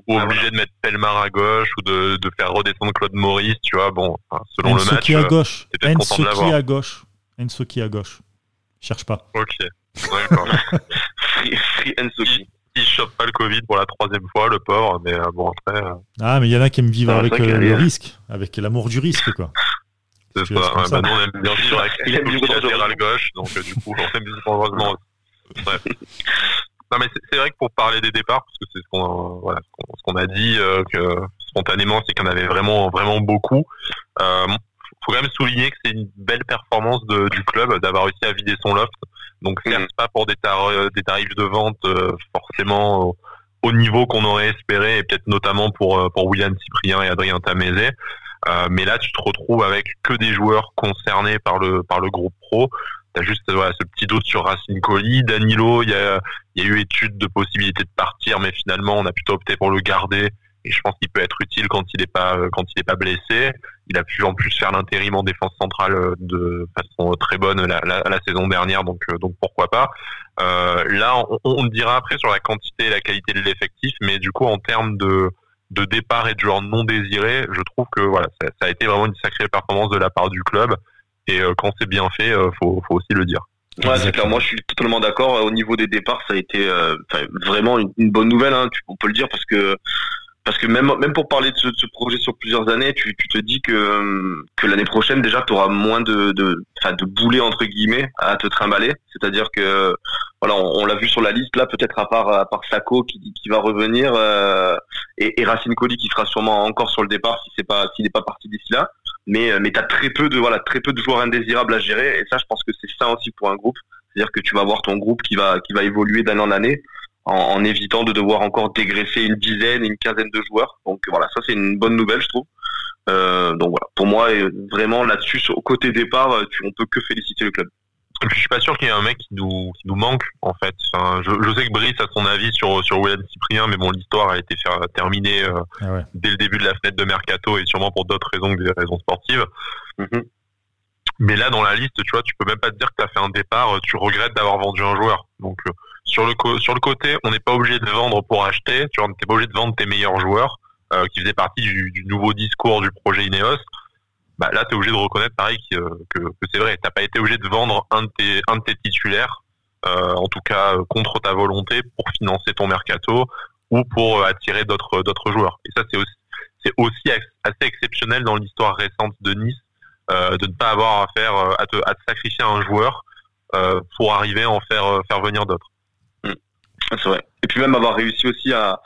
ou, obligé, de mettre Pelmar à gauche ou de, de faire redescendre Claude Maurice, tu vois, bon, selon le match. à euh, gauche. Ensoki à gauche. Ensoki à gauche. Cherche pas. Ok. D'accord. [LAUGHS] Ensoki. Il chope pas le Covid pour la troisième fois, le pauvre, mais euh, bon après. Euh, ah, mais il y en a qui aiment vivre avec le risque, avec l'amour du risque, quoi. [LAUGHS] C'est ça, ouais, bah, nous on aime bien vivre avec le latéral gauche, donc du coup, on aime bien heureusement. Ouais. Non, mais c'est vrai que pour parler des départs, parce que c'est ce qu'on voilà, ce qu'on a dit euh, que spontanément, c'est en avait vraiment vraiment beaucoup. Euh, faut quand même souligner que c'est une belle performance de, du club d'avoir réussi à vider son loft. Donc c'est mmh. pas pour des, des, tarifs de vente euh, forcément au niveau qu'on aurait espéré, et peut-être notamment pour euh, pour William Cyprien et Adrien Tamézé. Euh, mais là, tu te retrouves avec que des joueurs concernés par le par le groupe pro. T'as juste voilà, ce petit doute sur Racine Colli. Danilo, il y a, eu étude de possibilité de partir, mais finalement, on a plutôt opté pour le garder. Et je pense qu'il peut être utile quand il n'est pas est pas blessé. Il a pu en plus faire l'intérim en défense centrale euh, de façon très bonne la, saison dernière, donc euh, pourquoi pas. Euh, là, on, dira après sur la quantité et la qualité de l'effectif, mais du coup en termes de départ et de joueurs non désirés, je trouve que ça, a été vraiment une sacrée performance de la part du club. Et euh, quand c'est bien fait, euh, faut, faut aussi le dire. Ouais, c'est clair. Moi, je suis totalement d'accord. Au niveau des départs, ça a été euh, vraiment une, bonne nouvelle. Hein, on peut le dire parce que parce que même même pour parler de ce, projet sur plusieurs années, tu, tu te dis que que l'année prochaine déjà tu auras moins de de de boulets entre guillemets à te trimballer. C'est-à-dire que voilà, on, l'a vu sur la liste là, peut-être à part à part Sako qui, qui va revenir et, Racine Colli qui sera sûrement encore sur le départ si c'est pas s'il n'est pas parti d'ici là mais euh, mais t'as très peu de voilà très peu de joueurs indésirables à gérer. Et ça je pense que c'est ça aussi pour un groupe. C'est-à-dire que tu vas voir ton groupe qui va qui va évoluer d'année en année en, évitant de devoir encore dégraisser une dizaine une quinzaine de joueurs. Donc voilà ça c'est une bonne nouvelle je trouve. Euh, donc voilà. Pour moi vraiment là-dessus au côté départ tu, on peut que féliciter le club je suis pas sûr qu'il y ait un mec qui nous, qui nous manque en fait. Enfin, je, je, sais que Brice a son avis sur sur William Cyprien, mais bon, l'histoire a été faire, terminée euh, ah dès le début de la fenêtre de mercato et sûrement pour d'autres raisons que des raisons sportives. Mm-hmm. Mais là, dans la liste, tu vois, tu peux même pas te dire que tu as fait un départ, tu regrettes d'avoir vendu un joueur. Donc euh, sur le sur le côté, on n'est pas obligé de vendre pour acheter. Tu vois, t'es pas obligé de vendre tes meilleurs joueurs euh, qui faisaient partie du, du nouveau discours du projet Ineos bah là, tu es obligé de reconnaître pareil que, que, que c'est vrai. T'as pas été obligé de vendre un de tes, un de tes titulaires, euh, en tout cas euh, contre ta volonté, pour financer ton mercato ou pour euh, attirer d'autres d'autres joueurs. Et ça, c'est aussi c'est aussi assez exceptionnel dans l'histoire récente de Nice euh, de ne pas avoir à faire à te, à te sacrifier un joueur euh, pour arriver à en faire faire venir d'autres. Mmh. C'est vrai. Et puis même avoir réussi aussi à,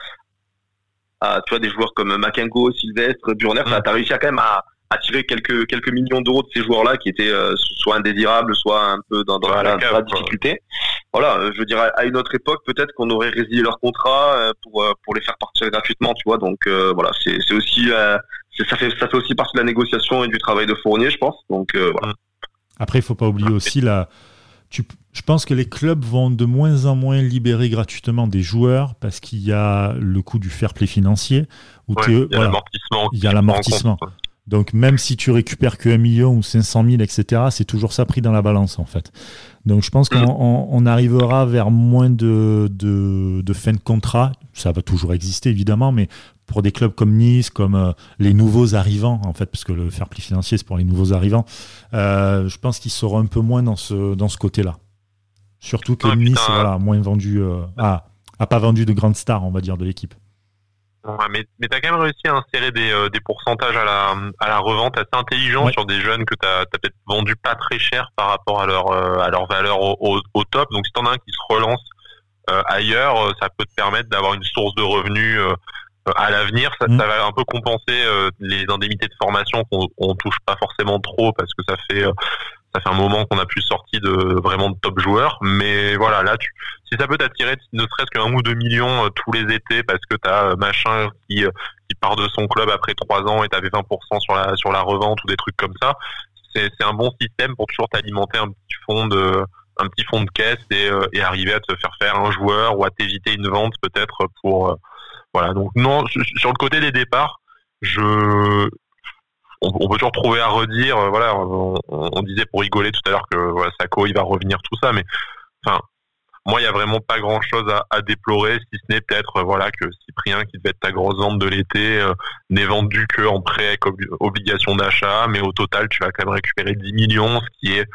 à tu vois des joueurs comme Makengo, Sylvestre, Burner, mmh. tu as réussi à quand même à attirer quelques quelques millions d'euros de ces joueurs-là qui étaient soit indésirables, soit un peu dans, dans, la, difficulté. Voilà, je veux dire à une autre époque peut-être qu'on aurait résilié leur contrat pour pour les faire partir gratuitement, tu vois. Donc voilà, c'est c'est aussi ça fait ça fait aussi partie de la négociation et du travail de Fournier, je pense. Donc voilà. Après, il faut pas oublier aussi la je pense que les clubs vont de moins en moins libérer gratuitement des joueurs parce qu'il y a le coût du fair play financier. il y a l'amortissement. Il y a l'amortissement. Donc même si tu récupères que 1 million ou 500 000, etc., c'est toujours ça pris dans la balance en fait. Donc je pense qu'on mm. arrivera vers moins de, de, de fin de contrat. Ça va toujours exister évidemment, mais pour des clubs comme Nice, comme euh, les nouveaux arrivants, en fait, parce que le fair play financier, c'est pour les nouveaux arrivants, euh, je pense qu'ils seront un peu moins dans ce, dans ce côté-là. Surtout que Nice, voilà, moins vendu, euh, a, pas vendu de grandes stars, on va dire, de l'équipe. Mais, mais tu as quand même réussi à insérer des, des, pourcentages à la, à la revente assez intelligents sur des jeunes que tu as, peut-être vendu pas très cher par rapport à leur, à leur valeur au, au, top. Donc si tu en as un qui se relance ailleurs, ça peut te permettre d'avoir une source de revenus à l'avenir, ça, mm. ça, va un peu compenser euh, les indemnités de formation qu'on on touche pas forcément trop parce que ça fait euh, ça fait un moment qu'on a plus sorti de vraiment de top joueurs. Mais voilà, là, tu, si ça peut t'attirer ne serait-ce qu'un ou deux millions euh, tous les étés parce que t'as machin qui qui part de son club après trois ans et t'avais 20% sur la sur la revente ou des trucs comme ça, c'est c'est un bon système pour toujours t'alimenter un petit fond de un petit fond de caisse et, et arriver à te faire faire un joueur ou à t'éviter une vente peut-être pour voilà, donc non, sur le côté des départs, je on, peut toujours trouver à redire. Euh, voilà, on, disait pour rigoler tout à l'heure que voilà, Sako il va revenir tout ça, mais enfin moi il y a vraiment pas grand chose à, déplorer, si ce n'est peut-être voilà que Cyprien qui devait être ta grosse vente de l'été euh, n'est vendu que en prêt avec obligation d'achat, mais au total tu vas quand même récupérer 10 millions, ce qui est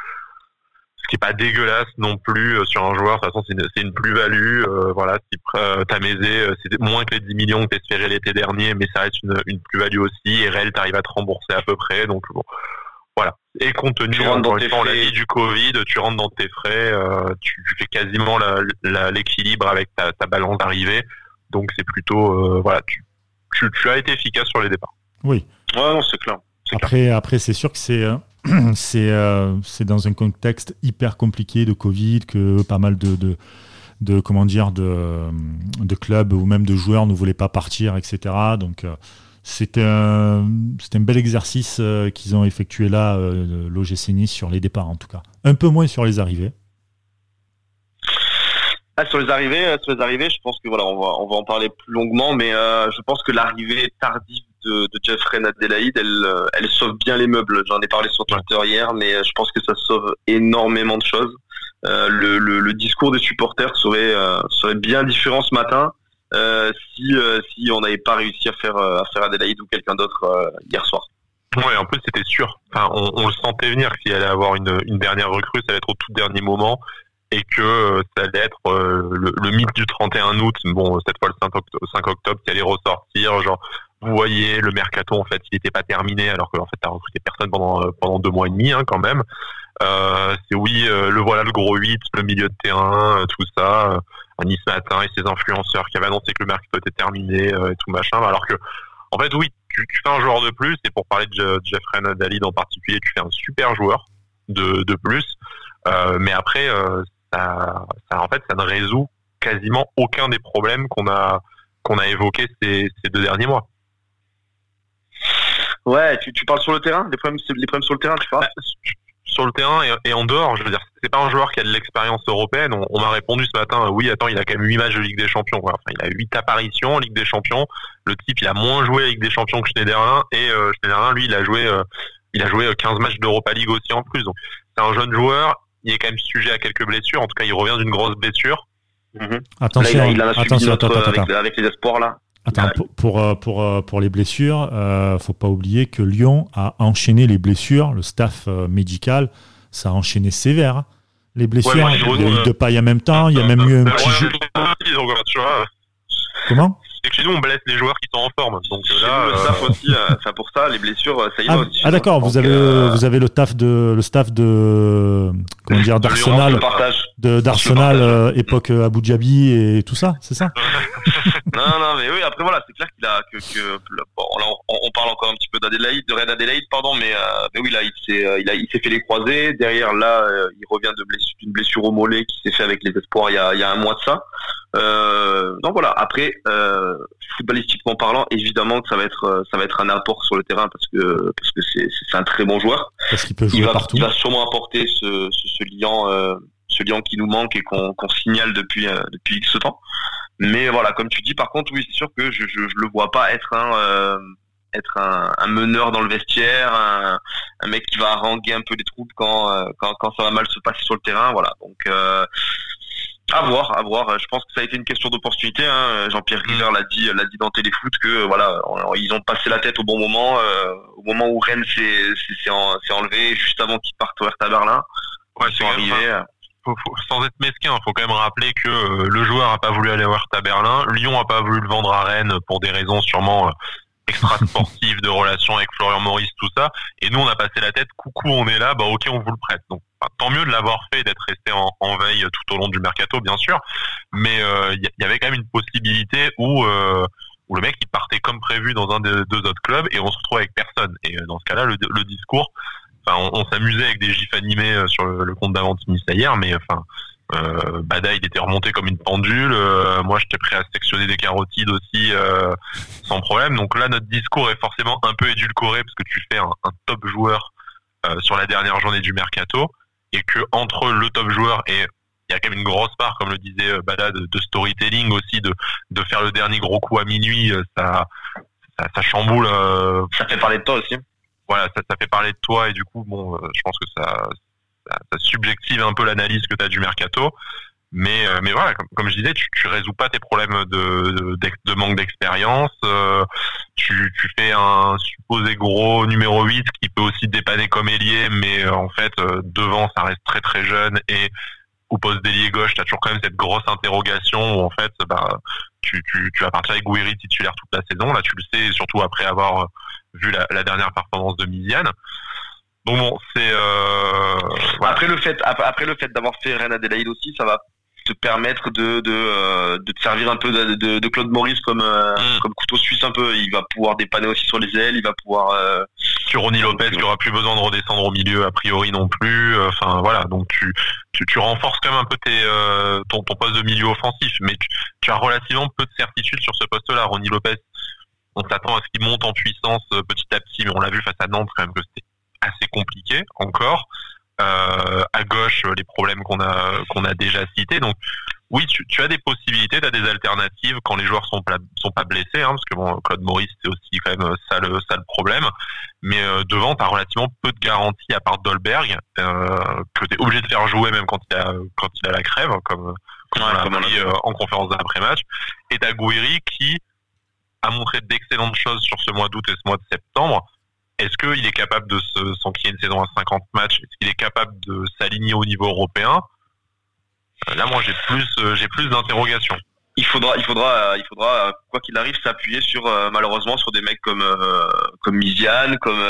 ce qui est pas dégueulasse non plus euh, sur un joueur. De toute façon, c'est une, plus-value. Euh, voilà, si euh, Tamézé, c'était moins que les 10 millions que espéré l'été dernier, mais ça reste une, une plus-value aussi. Et REL, t'arrives à te rembourser à peu près. Donc bon, voilà. Et compte tenu, on l'a dit, du Covid, tu rentres dans tes frais, euh, tu, fais quasiment l'équilibre avec ta, ta balance d'arrivée. Donc c'est plutôt, voilà, tu, tu, tu, as été efficace sur les départs. Oui. Ouais, non, c'est clair. Après, après c'est sûr que c'est [CLEARS THROAT] c'est euh, dans un contexte hyper compliqué de Covid que pas mal de, de, comment dire de, de, clubs ou même de joueurs ne voulaient pas partir, etc. Donc euh, c'était un, bel exercice euh, qu'ils ont effectué là, l'OGC Nice, sur les départs en tout cas. Un peu moins sur les arrivées. Ah, sur les arrivées, sur les arrivées, je pense que voilà, on va, on va en parler plus longuement, mais je pense que l'arrivée tardive de, de elle, euh, elle sauve bien les meubles. J'en ai parlé sur Twitter hier, mais euh, je pense que ça sauve énormément de choses. Euh, le, le, le, discours des supporters serait, euh, serait bien différent ce matin euh, si, si on n'avait pas réussi à faire, à faire ou quelqu'un d'autre hier soir. Ouais, en plus c'était sûr. Enfin, on, on, le sentait venir qu'il allait avoir une, une dernière recrue, ça allait être au tout dernier moment et que ça allait être le, le, mythe du 31 août, bon cette fois le 5 octobre, 5 octobre qui allait ressortir, genre vous voyez, le mercato en fait, il n'était pas terminé alors que en fait, t'as recruté personne pendant euh, pendant deux mois et demi hein, quand même. Euh, c'est oui, euh, le voilà le gros 8, le milieu de terrain, tout ça. à Nice matin et ses influenceurs qui avaient annoncé que le mercato était terminé et tout machin. Alors que en fait, oui, tu, fais un joueur de plus et pour parler de Jeffrey Dalid en particulier, tu fais un super joueur de de plus. mais après, ça en fait, ça ne résout quasiment aucun des problèmes qu'on a qu'on a évoqués ces, ces deux derniers mois. Ouais, tu, tu parles sur le terrain, les problèmes, les problèmes sur le terrain, tu parles bah, sur le terrain et, en dehors, je veux dire, c'est pas un joueur qui a de l'expérience européenne. On, m'a répondu ce matin, oui, attends, il a quand même 8 matchs de Ligue des Champions. Enfin, il a 8 apparitions en Ligue des Champions. Le type, il a moins joué avec Ligue des Champions que Schneiderlin et euh, Schneiderlin, lui, il a joué, euh, il a joué 15 matchs d'Europa League aussi en plus. Donc, c'est un jeune joueur. Il est quand même sujet à quelques blessures. En tout cas, il revient d'une grosse blessure. Attention, il, a attention, avec, avec, les espoirs là. Attends, pour, euh, pour, euh, pour, les blessures, euh, faut pas oublier que Lyon a enchaîné les blessures, le staff euh, médical, ça a enchaîné sévère. Hein. Les blessures, il y a eu de paille en même temps, il y a même eu un petit jeu. Comment? C'est que chez nous on blesse les joueurs qui sont en forme. Donc là, le staff aussi, ça pour ça, les blessures, ça y ah, va aussi. Ah d'accord, vous avez vous avez le staff de le staff de comment dire d'Arsenal, de d'Arsenal époque Abu Dhabi et tout ça, c'est ça? [LAUGHS] Non non mais oui après voilà c'est clair qu'il a que, que bon, là, on, on, parle encore un petit peu d'Adélaïde de Red Adélaïde pardon mais, mais oui là il s'est il a il s'est fait les croisés derrière là il revient de blessure d'une blessure au mollet qui s'est fait avec les espoirs il y a il y a un mois de ça. Euh, donc voilà. Après, euh, footballistiquement parlant, évidemment que ça va être euh, ça va être un apport sur le terrain parce que parce que c'est c'est un très bon joueur. Parce qu'il peut jouer il va, partout. Il va sûrement apporter ce ce, euh, ce lien qui nous manque et qu'on qu'on signale depuis euh, depuis X temps. Mais voilà, comme tu dis, par contre, oui, c'est sûr que je, je je le vois pas être un euh, être un, un, meneur dans le vestiaire, un, un, mec qui va haranguer un peu les troupes quand, quand, quand ça va mal se passer sur le terrain. Voilà. Donc, euh, à voir, à voir. Je pense que ça a été une question d'opportunité. Hein. Jean-Pierre River l'a dit, l'a dit dans Téléfoot que voilà, ils ont passé la tête au bon moment, euh, au moment où Rennes s'est enlevé, juste avant qu'ils partent au Hertha Berlin. Ouais, c'est arrivé. Faut, faut, sans être mesquin, faut quand même rappeler que euh, le joueur a pas voulu aller au Hertha Berlin, Lyon a pas voulu le vendre à Rennes pour des raisons sûrement euh, extra sportives [LAUGHS] de relations avec Florian Maurice, tout ça. Et nous, on a passé la tête, coucou, on est là, bah ok, on vous le prête. Donc tant mieux de l'avoir fait, d'être resté en, veille tout au long du mercato, bien sûr. Mais il euh, y, avait quand même une possibilité où euh, où le mec il partait comme prévu dans un des deux autres clubs et on se retrouve avec personne. Et euh, dans ce cas-là, le, discours, enfin, on, s'amusait avec des gifs animés sur le, le compte d'Avantimista hier, mais enfin. Bada il était remonté comme une pendule. Moi j'étais prêt à sectionner des carotides aussi sans problème. Donc là notre discours est forcément un peu édulcoré parce que tu fais un top joueur sur la dernière journée du mercato et que entre le top joueur et il y a quand même une grosse part, comme le disait Bada, de, de storytelling aussi, de, de faire le dernier gros coup à minuit, ça, ça, ça chamboule. Euh, ça fait parler de toi aussi. Voilà, ça, ça fait parler de toi et du coup, bon, je pense que ça, ça, ça subjective un peu l'analyse que tu as du mercato. Mais, mais voilà, comme, comme je disais, tu, tu résous pas tes problèmes de, de, de manque d'expérience. Euh, tu, tu fais un supposé gros numéro 8 qui peut aussi dépanner comme ailier, mais euh, en fait, euh, devant, ça reste très très jeune. Et au poste d'ailier gauche, tu as toujours quand même cette grosse interrogation où en fait, bah, tu, tu, tu vas partir avec Gouiri titulaire toute la saison. Là, tu le sais, surtout après avoir vu la, la dernière performance de Miziane. Donc bon, c'est euh, après le fait après le fait d'avoir fait Rennes Adélaïde aussi, ça va te permettre de de, euh, de te servir un peu de, de, de Claude Maurice comme euh, mm. comme couteau suisse un peu. Il va pouvoir dépanner aussi sur les ailes, il va pouvoir. Euh, sur Ronny Lopez qui aura plus besoin de redescendre au milieu a priori non plus. Enfin voilà, donc tu, tu, tu renforces quand même un peu tes ton ton poste de milieu offensif, mais tu, tu as relativement peu de certitude sur ce poste-là. Ronny Lopez, on s'attend à ce qu'il monte en puissance petit à petit, mais on l'a vu face à Nantes quand même que c'était assez compliqué encore. Euh, à gauche, les problèmes qu'on a qu'on a déjà cités. Donc oui, tu, tu as des possibilités, tu as des alternatives quand les joueurs sont pas, sont pas blessés, hein, parce que bon, Claude Maurice c'est aussi quand même ça le ça le problème. Mais euh, devant, tu as relativement peu de garanties à part Dolberg euh, que tu es obligé de faire jouer même quand il a quand il a la crève, comme, comme ouais, on l'a appris euh, en conférence d'après match. Et t'as Gouiri qui a montré d'excellentes choses sur ce mois d'août et ce mois de septembre est-ce qu'il est capable de s'enquiller une saison à 50 matchs? Est-ce qu'il est capable de s'aligner au niveau européen? Là, moi, j'ai plus, euh, j'ai plus d'interrogations. Il faudra, il faudra, il faudra, quoi qu'il arrive, s'appuyer sur euh, malheureusement sur des mecs comme euh, comme Miziane, comme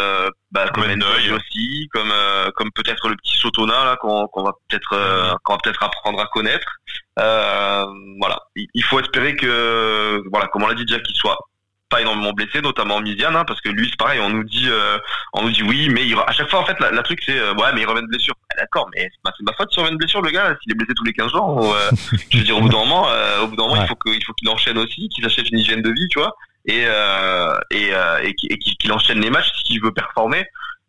bah, comme aussi, comme comme peut-être le petit Sotona là qu'on va peut-être qu'on va peut-être apprendre à connaître. voilà, il, faut espérer que voilà, comme on l'a dit déjà, qu'il soit pas énormément blessé, notamment Miziane, hein, parce que lui c'est pareil, on nous dit, euh, on nous dit oui, mais il, à chaque fois en fait, la, la truc c'est euh, ouais, mais il revient de blessure. Ah, D'accord, mais c'est ma faute s'il revient de blessure le gars, s'il est blessé tous les 15 jours. Ou, euh, [LAUGHS] je veux dire au bout d'un moment, au bout d'un moment, ouais. il faut qu'il faut qu'il enchaîne aussi, qu'il s'achète une hygiène de vie, tu vois, et et et, qu'il enchaîne les matchs s'il veut performer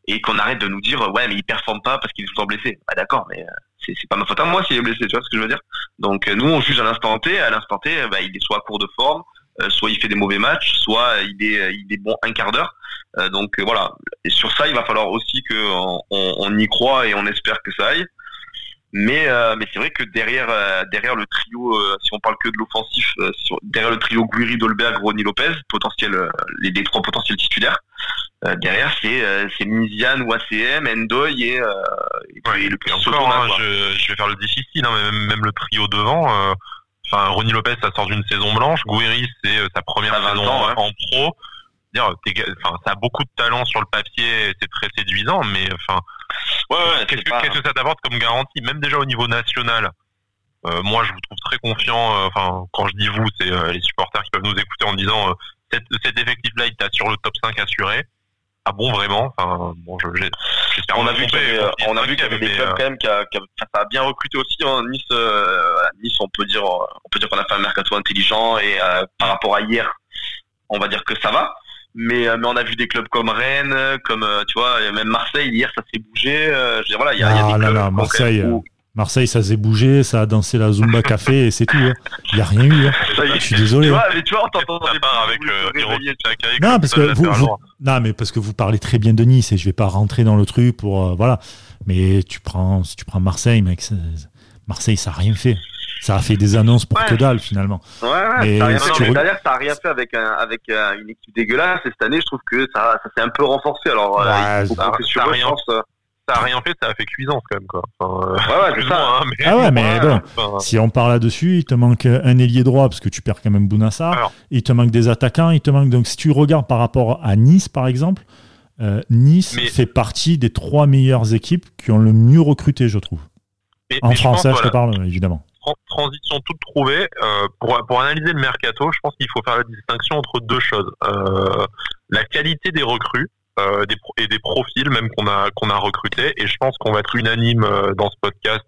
et qu'on arrête de nous dire ouais mais il performe pas parce qu'il est toujours blessé. Bah d'accord, mais c'est pas ma faute à moi s'il est blessé, tu vois ce que je veux dire. Donc nous on juge à l'instant T, à l'instant T, bah, il est soit à court de forme soit il fait des mauvais matchs, soit il est, il est bon un quart d'heure. Euh, donc euh, voilà. Et sur ça, il va falloir aussi que on, on, y croit et on espère que ça aille. Mais mais c'est vrai que derrière derrière le trio, si on parle que de l'offensif, derrière le trio Guiri, Dolberg, Ronny Lopez, potentiel les, les trois potentiels titulaires. derrière c'est c'est Miziane ou ACM, Endoy et, et, ouais, et le plus encore. Hein, je, je, vais faire le difficile, hein, même, même le trio devant enfin, Ronnie Lopez, ça sort d'une saison blanche. Gouiri, c'est sa première saison en pro. Dire, enfin, ça a beaucoup de talent sur le papier, c'est très séduisant, mais enfin, ouais, qu'est-ce que, ça t'apporte comme garantie, même déjà au niveau national? Moi, je vous trouve très confiant. Enfin, quand je dis vous, c'est les supporters qui peuvent nous écouter en disant cet, cet effectif-là, il sur le top 5 assuré. Ah bon, vraiment? Enfin, bon, j'espère On a vu qu'il y avait, on a vu qu'il y avait des clubs euh, quand même qui a, qui a, ça a bien recruté aussi. Hein. Nice, euh, Nice, on peut dire, on peut dire qu'on a fait un mercato intelligent et euh, par rapport à hier, on va dire que ça va. Mais, mais on a vu des clubs comme Rennes, comme tu vois, même Marseille hier, ça s'est bougé. je veux voilà, il y a, ah, y a des là, clubs là, Marseille. Marseille, ça s'est bougé, ça a dansé la Zumba Café et c'est tout. Hein. Il n'y a rien eu. Hein. Je suis désolé. Tu vois, hein. mais tu vois, on t'entend avec euh, Non, parce que vous, non, mais parce que vous parlez très bien de Nice et je vais pas rentrer dans le truc pour euh, voilà. Mais tu prends, si tu prends Marseille, mec, Marseille, ça a rien fait. Ça a fait des annonces pour que dalle finalement. Ouais, ouais. Mais ça a rien fait avec un, avec euh, une équipe dégueulasse. Et cette année, je trouve que ça, ça s'est un peu renforcé. Alors, ouais, il faut ça, ça, rien, ça a rien fait, ça a fait cuisance quand même quoi. Enfin, euh, ouais, ouais, c'est ça. Hein, mais ah ouais, mais bon, si on parle là-dessus, il te manque un ailier droit parce que tu perds quand même Bounassar. Il te manque des attaquants, il te manque donc si tu regardes par rapport à Nice par exemple, euh, Nice fait partie des trois meilleures équipes qui ont le mieux recruté, je trouve. en français, je, te parle évidemment. Transition toute trouvée. Euh, pour, pour analyser le mercato, je pense qu'il faut faire la distinction entre deux choses. Euh, la qualité des recrues euh, des, et des profils même qu'on a qu'on a recrutés. Et je pense qu'on va être unanime euh, dans ce podcast.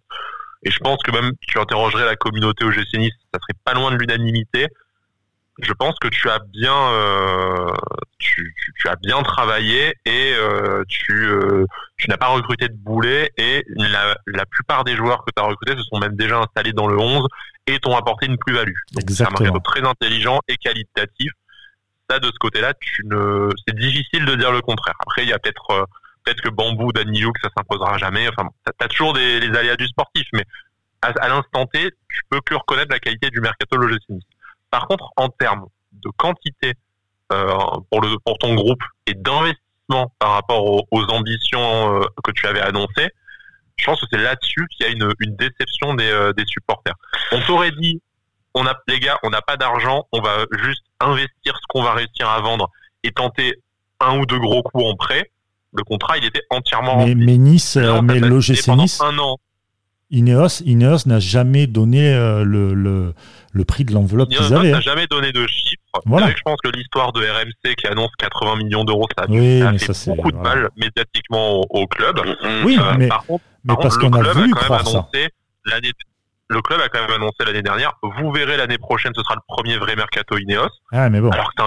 Et je pense que même tu interrogerais la communauté au GC Nice, ça serait pas loin de l'unanimité. Je pense que tu as bien euh, tu, tu, as bien travaillé et euh, tu tu n'as pas recruté de boulet et la, la plupart des joueurs que tu as recrutés se sont même déjà installés dans le 11 et t'ont apporté une plus-value. Donc c'est un très intelligent et qualitatif ça, de ce côté-là, c'est difficile de dire le contraire. Après, il y a peut-être, euh, peut-être que Bambou, Danilou, que ça s'imposera jamais. Enfin, t'as toujours des, les aléas du sportif, mais à, l'instant T, tu peux que reconnaître la qualité du mercato logistique. Par contre, en termes de quantité euh, pour ton groupe et d'investissement par rapport aux, ambitions euh, que tu avais annoncées, je pense que c'est là-dessus qu'il y a une, déception des supporters. On t'aurait dit on a, les gars, on n'a pas d'argent, on va juste investir ce qu'on va réussir à vendre et tenter un ou deux gros coups en prêt. Le contrat, il était entièrement mais, mais Nice, euh, mais l'OGC Nice, un an. Ineos, Ineos n'a jamais donné euh, le, le, le, prix de l'enveloppe qu'ils avaient. n'a hein. jamais donné de chiffres. Voilà. je pense que l'histoire de RMC qui annonce 80 millions d'euros, ça a, oui, fait beaucoup de mal médiatiquement au, club. Oui, euh, mais, par contre, mais parce qu'on a voulu croire ça. L'année le club a quand même annoncé l'année dernière, vous verrez l'année prochaine, ce sera le premier vrai mercato Ineos. Ah, mais bon. Alors que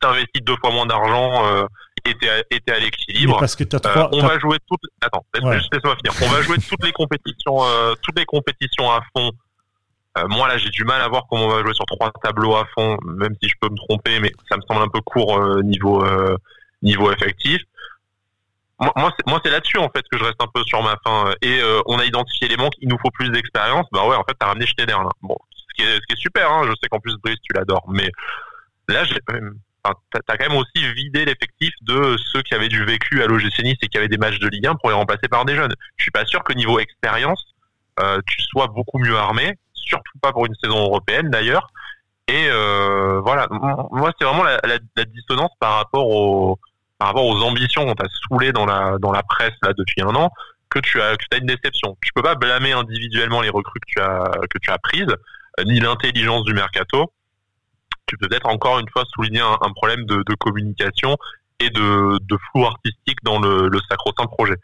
tu investis, deux fois moins d'argent euh, et t'es à, l'équilibre. Parce que as trois, euh, on va jouer toutes. Attends, juste laisse-moi finir. On va jouer toutes les compétitions, euh, toutes les compétitions à fond. Euh, moi là, j'ai du mal à voir comment on va jouer sur trois tableaux à fond, même si je peux me tromper, mais ça me semble un peu court niveau niveau effectif moi, moi c'est là-dessus en fait que je reste un peu sur ma fin. Et euh, on a identifié les manques, il nous faut plus d'expérience. Bah ouais, en fait, t'as ramené Schneider là. Bon, ce qui est, ce qui est super. Hein, je sais qu'en plus Brice, tu l'adores, mais là, j'ai, t'as quand même aussi vidé l'effectif de ceux qui avaient du vécu à l'OGC Nice et qui avaient des matchs de Ligue 1 pour les remplacer par des jeunes. Je suis pas sûr que niveau expérience, euh, tu sois beaucoup mieux armé, surtout pas pour une saison européenne d'ailleurs. Et euh, voilà, moi c'est vraiment la, la, dissonance par rapport au par rapport aux ambitions qu'on t'a saoulé dans la dans la presse là depuis un an que tu as que as une déception. Tu peux pas blâmer individuellement les recrues que tu as que tu as prises ni l'intelligence du mercato. Tu peux peut-être encore une fois souligner un, problème de, de, communication et de, de flou artistique dans le, le sacro-saint projet.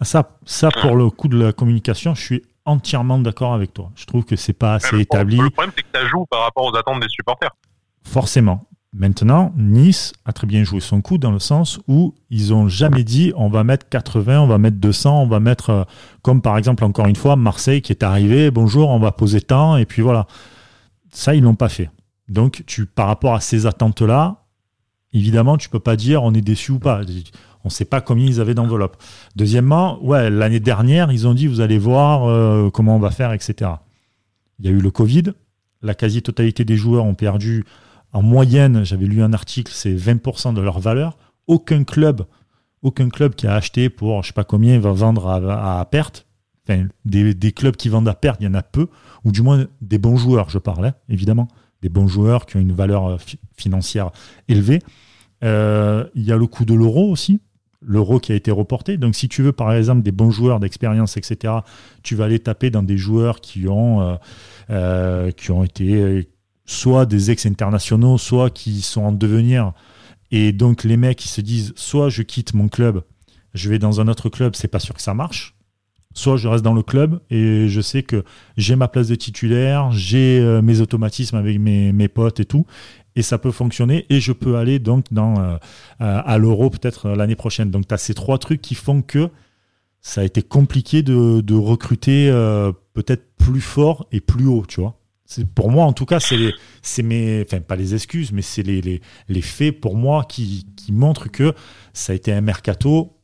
Ça, ça pour le coup de la communication, je suis entièrement d'accord avec toi. Je trouve que c'est pas assez établi. Le problème, c'est que ça joue par rapport aux attentes des supporters. Forcément. Maintenant, Nice a très bien joué son coup dans le sens où ils n'ont jamais dit on va mettre 80, on va mettre 200, on va mettre, euh, comme par exemple encore une fois, Marseille qui est arrivé, bonjour, on va poser tant, et puis voilà. Ça, ils l'ont pas fait. Donc, tu, par rapport à ces attentes-là, évidemment, tu peux pas dire on est déçu ou pas. On ne sait pas combien ils avaient d'enveloppe. Deuxièmement, ouais, l'année dernière, ils ont dit vous allez voir euh, comment on va faire, etc. Il y a eu le Covid. La quasi-totalité des joueurs ont perdu en moyenne, j'avais lu un article, c'est 20% de leur valeur. Aucun club, aucun club qui a acheté pour je sais pas combien va vendre à, perte. des, clubs qui vendent à perte, il y en a peu, ou du moins des bons joueurs, je parlais, hein, évidemment, des bons joueurs qui ont une valeur euh, financière élevée. Euh, il y a le coût de l'euro aussi, l'euro qui a été reporté. Donc si tu veux par exemple des bons joueurs d'expérience, etc., tu vas aller taper dans des joueurs qui ont, euh, qui ont été soit des ex-internationaux, soit qui sont en devenir. Et donc les mecs qui se disent soit je quitte mon club, je vais dans un autre club, c'est pas sûr que ça marche. Soit je reste dans le club et je sais que j'ai ma place de titulaire, j'ai euh, mes automatismes avec mes, mes, potes et tout, et ça peut fonctionner et je peux aller donc dans, euh, à l'euro peut-être l'année prochaine. Donc tu as ces trois trucs qui font que ça a été compliqué de, recruter euh, peut-être plus fort et plus haut, tu vois pour moi, en tout cas, c'est mes, enfin pas les excuses, mais c'est les, les, les, faits pour moi qui, qui, montrent que ça a été un mercato,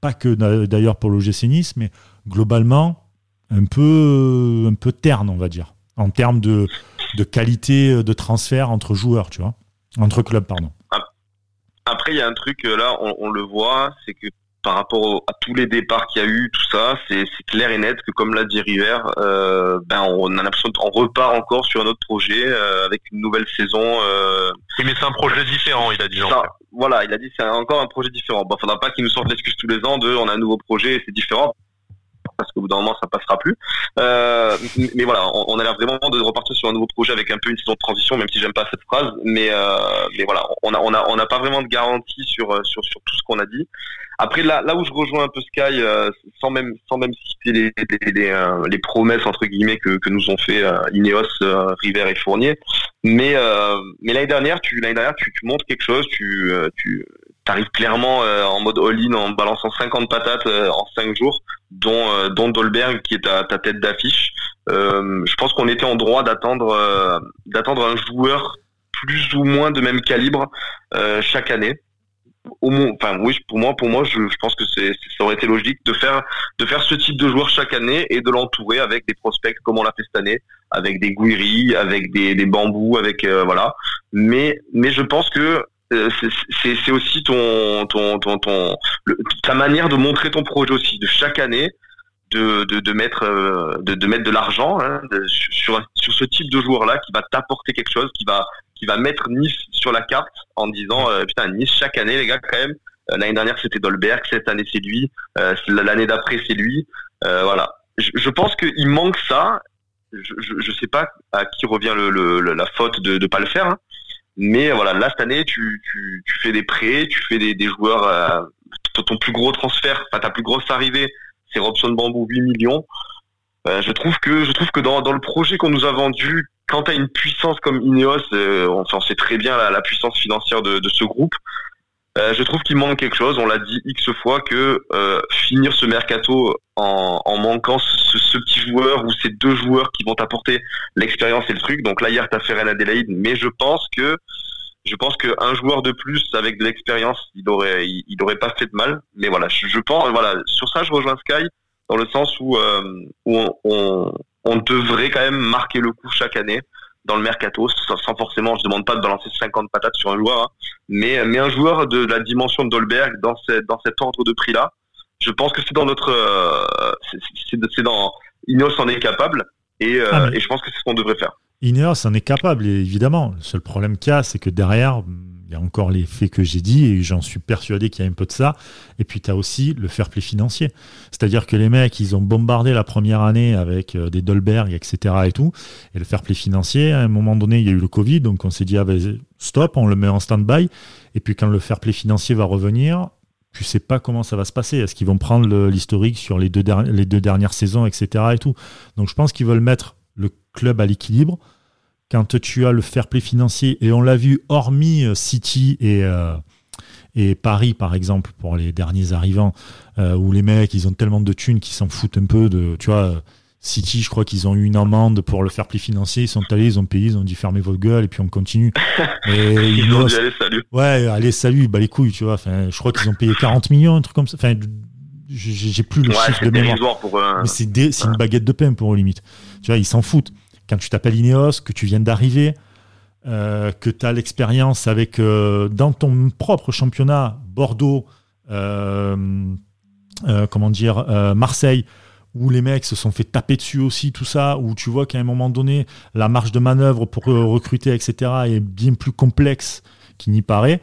pas que d'ailleurs pour l'OGC Nice, mais globalement un peu, un peu terne, on va dire, en termes de, de qualité de transfert entre joueurs, tu vois, entre clubs, pardon. Après, il y a un truc là, on le voit, c'est que par rapport à tous les départs qu'il y a eu, tout ça, c'est clair et net que comme l'a dit River, euh, ben on a l'impression qu'on repart encore sur un autre projet euh, avec une nouvelle saison. Euh... Oui, mais c'est un projet différent, il a dit. Ça, voilà, il a dit c'est encore un projet différent. Bon, faudra pas qu'il nous sorte l'excuse tous les ans de on a un nouveau projet et c'est différent parce qu'au bout d'un moment ça passera plus. Euh, mais voilà, on, a l'air vraiment de repartir sur un nouveau projet avec un peu une saison de transition, même si j'aime pas cette phrase. Mais euh, mais voilà, on a on a on n'a pas vraiment de garantie sur sur sur tout ce qu'on a dit. Après là là où je rejoins un peu Sky, euh, sans même sans même citer les les, les, euh, les, promesses entre guillemets que que nous ont fait euh, Ineos, River et Fournier. Mais mais l'année dernière, tu l'année dernière tu, tu montres quelque chose, tu tu t'arrives clairement en mode all-in en balançant 50 patates en 5 jours dont, euh, dont Dolberg qui est ta, ta tête d'affiche. Euh, je pense qu'on était en droit d'attendre euh, d'attendre un joueur plus ou moins de même calibre chaque année. Au moins, enfin oui, pour moi, pour moi, je, pense que ça aurait été logique de faire de faire ce type de joueur chaque année et de l'entourer avec des prospects comme on l'a fait cette année, avec des Guiri, avec des, des bambous, avec voilà. Mais mais je pense que euh, c'est aussi ton, ta manière de montrer ton projet aussi, de chaque année, de, de, mettre euh, de, mettre de l'argent hein, sur, sur ce type de joueur là qui va t'apporter quelque chose, qui va qui va mettre Nice sur la carte en disant euh, putain Nice chaque année les gars quand même l'année dernière c'était Dolberg, cette année c'est lui, l'année d'après c'est lui, voilà. Je, je pense qu'il manque ça. Je, je, je, sais pas à qui revient le, le, la faute de ne pas le faire. Hein. Mais voilà, là cette année, tu, tu, fais des prêts, tu fais des, des joueurs. Euh, ton plus gros transfert, enfin ta plus grosse arrivée, c'est Robson Bambou 8 millions. Euh, je trouve que je trouve que dans, dans le projet qu'on nous a vendu, quand tu as une puissance comme Ineos, euh, on, sait très bien la, la puissance financière de ce groupe. Euh, je trouve qu'il manque quelque chose. On l'a dit x fois que euh, finir ce mercato en, en manquant ce, ce, petit joueur ou ces deux joueurs qui vont t'apporter l'expérience et le truc. Donc là hier t'as fait Adelaide, mais je pense que je pense qu'un joueur de plus avec de l'expérience, il aurait il, aurait pas fait de mal. Mais voilà, je, je, pense voilà sur ça je rejoins Sky dans le sens où euh, où on, on devrait quand même marquer le coup chaque année dans le mercato, sans forcément, je demande pas de balancer 50 patates sur un joueur, hein. mais, mais un joueur de la dimension de Dolberg dans, dans cet ordre de prix-là, je pense que c'est dans notre, euh, c'est dans, Ineos en est capable, et, euh, ah, et je pense que c'est ce qu'on devrait faire. Ineos en est capable, évidemment. Le seul problème qu'il y a, c'est que derrière, il y a encore les faits que j'ai dit et j'en suis persuadé qu'il y a un peu de ça. Et puis tu as aussi le fair play financier. C'est-à-dire que les mecs, ils ont bombardé la première année avec euh, des Dolberg, etc. et tout. Et le fair play financier, à un moment donné, il y a eu le Covid, donc on s'est dit, ah stop, on le met en stand-by. Et puis quand le fair play financier va revenir, tu sais pas comment ça va se passer. Est-ce qu'ils vont prendre l'historique sur les deux, les deux dernières saisons, etc. et tout. Donc je pense qu'ils veulent mettre le club à l'équilibre quand tu as le fair play financier, et on l'a vu hormis euh, City et, euh, et Paris, par exemple, pour les derniers arrivants, euh, où les mecs, ils ont tellement de thunes qu'ils s'en foutent un peu de, tu vois, City, je crois qu'ils ont eu une amende pour le fair play financier, ils sont allés, ils ont payé, ils ont dit fermez vos gueules et puis on continue. [LAUGHS] Et ils ont dit allez salut. Ouais, allez salut, bah les couilles, tu vois. Enfin, je crois qu'ils ont payé 40 millions, un truc comme ça. Enfin, j'ai plus le chiffre de mémoire. Pour, Mais c'est une baguette de pain pour eux limite. Tu vois, ils s'en foutent quand tu t'appelles Ineos, que tu viens d'arriver, euh, que tu as l'expérience avec, euh, dans ton propre championnat, Bordeaux, euh, comment dire, Marseille, où les mecs se sont fait taper dessus aussi, tout ça, où tu vois qu'à un moment donné, la marge de manœuvre pour recruter, etc., est bien plus complexe qu'il n'y paraît,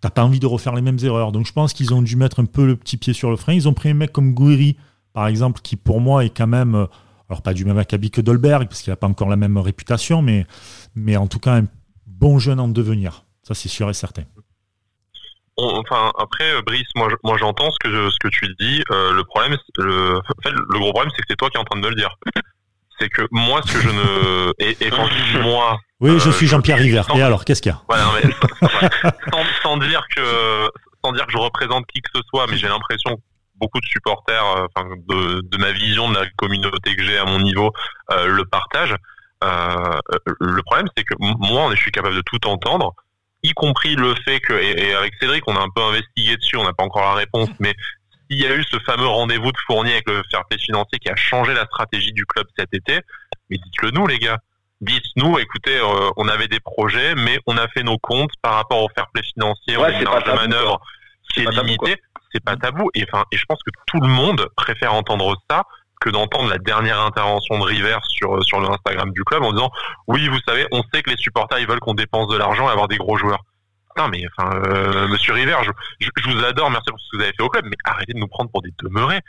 t'as pas envie de refaire les mêmes erreurs. Donc je pense qu'ils ont dû mettre un peu le petit pied sur le frein. Ils ont pris un mec comme Gouiri, par exemple, qui pour moi est quand même, alors pas du même acabit que Dolberg, parce qu'il n'a pas encore la même réputation, mais, mais en tout cas un bon jeune en devenir. Ça, c'est sûr et certain. Enfin après euh, Brice moi moi j'entends ce que ce que tu dis. Euh, le problème le en fait, le gros problème c'est que c'est toi qui es en train de me le dire. C'est que moi ce que je ne [LAUGHS] et, et quand je dis moi oui je euh, suis Jean-Pierre River et alors qu'est-ce qu'il y a? Ouais, non, mais, [LAUGHS] sans, sans, dire que sans dire que je représente qui que ce soit mais j'ai l'impression beaucoup de supporters enfin de, de ma vision de la communauté que j'ai à mon niveau le partage le problème c'est que moi je suis capable de tout entendre y compris le fait que, et, avec Cédric, on a un peu investigué dessus, on n'a pas encore la réponse, [LAUGHS] mais s'il y a eu ce fameux rendez-vous de Fournier avec le fair play financier qui a changé la stratégie du club cet été, mais dites-le nous les gars. Dites-nous, écoutez, euh, on avait des projets, mais on a fait nos comptes par rapport au fair play financier, ouais, on a de manœuvre qui est, limité. C'est pas tabou. Et enfin, et je pense que tout le monde préfère entendre ça que d'entendre la dernière intervention de River sur sur le Instagram du club en disant oui vous savez on sait que les supporters ils veulent qu'on dépense de l'argent et avoir des gros joueurs. Non mais enfin euh, Monsieur River je, je, vous adore merci pour ce que vous avez fait au club mais arrêtez de nous prendre pour des demeurés.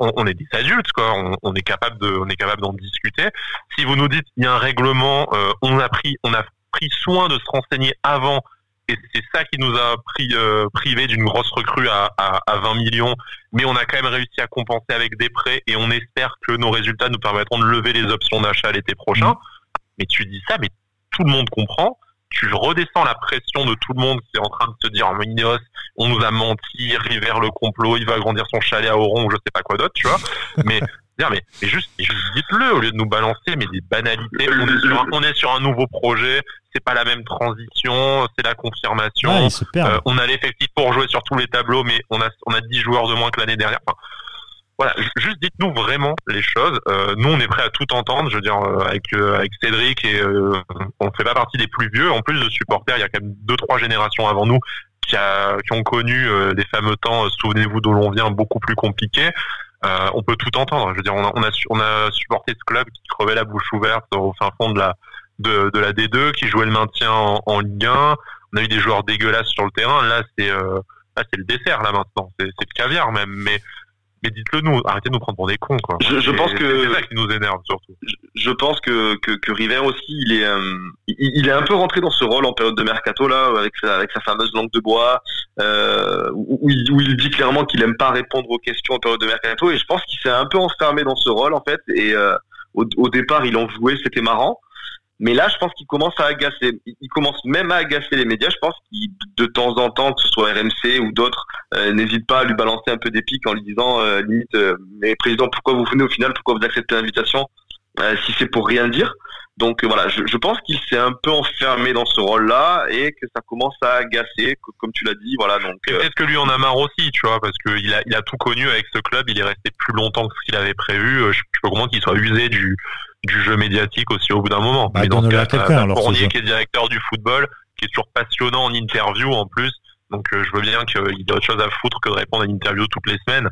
On, est des adultes quoi. On, on, est capable de on est capable d'en discuter. Si vous nous dites il y a un règlement euh, on a pris on a pris soin de se renseigner avant et c'est ça qui nous a pris, euh, privé d'une grosse recrue à, à, à, 20 millions. Mais on a quand même réussi à compenser avec des prêts et on espère que nos résultats nous permettront de lever les options d'achat l'été prochain. Mmh. Mais tu dis ça, mais tout le monde comprend. Tu redescends la pression de tout le monde qui est en train de se dire, Minos, on nous a menti, River le complot, il va agrandir son chalet à Oron ou je sais pas quoi d'autre, tu vois. Mais mais, mais juste, juste dites-le au lieu de nous balancer mais des banalités. On est sur un, on est sur un nouveau projet, c'est pas la même transition, c'est la confirmation. euh, on a l'effectif pour jouer sur tous les tableaux, mais on a on a 10 joueurs de moins que l'année dernière. Enfin, voilà, juste dites-nous vraiment les choses. Euh, nous, on est prêt à tout entendre. Je veux dire, euh, avec euh, avec Cédric et euh, on fait pas partie des plus vieux. En plus de supporters, il y a quand même deux trois générations avant nous qui, a, qui ont connu les fameux temps. Souvenez-vous d'où l'on vient, beaucoup plus compliqués. Euh, on peut tout entendre. Je veux dire, on a, supporté ce club qui crevait la bouche ouverte au fin fond de la de, de la D2, qui jouait le maintien en, en, Ligue 1. On a eu des joueurs dégueulasses sur le terrain. Là, c'est euh, là, c'est le dessert là maintenant. C'est le caviar même. Mais mais dites-le nous, arrêtez de nous prendre pour des cons quoi. Je, je pense que c'est ça qui nous énerve surtout. Je, pense que, que, que River aussi, il est euh, il, il, est un peu rentré dans ce rôle en période de mercato là avec sa avec sa fameuse langue de bois euh, où, il, où il dit clairement qu'il aime pas répondre aux questions en période de mercato et je pense qu'il s'est un peu enfermé dans ce rôle en fait et euh, au, au, départ il en jouait, c'était marrant mais là, je pense qu'il commence à agacer. Il commence même à agacer les médias. Je pense qu'il, de temps en temps, que ce soit RMC ou d'autres, euh, n'hésite pas à lui balancer un peu des pics en lui disant, euh, limite, euh, mais président, pourquoi vous venez au final? Pourquoi vous acceptez l'invitation? Si c'est pour rien dire. Donc voilà, je, je pense qu'il s'est un peu enfermé dans ce rôle-là et que ça commence à agacer, comme tu l'as dit. Voilà. Donc peut-être que lui en a marre aussi, tu vois, parce qu'il a, il a tout connu avec ce club. Il est resté plus longtemps que ce qu'il avait prévu. Je, peux comprendre qu'il soit usé du du jeu médiatique aussi au bout d'un moment. Bah, Mais donc, à quelqu'un, Fournier qui est directeur du football, qui est toujours passionnant en interview en plus. Donc euh, je veux bien qu'il ait autre chose à foutre que de répondre à une interview toutes les semaines.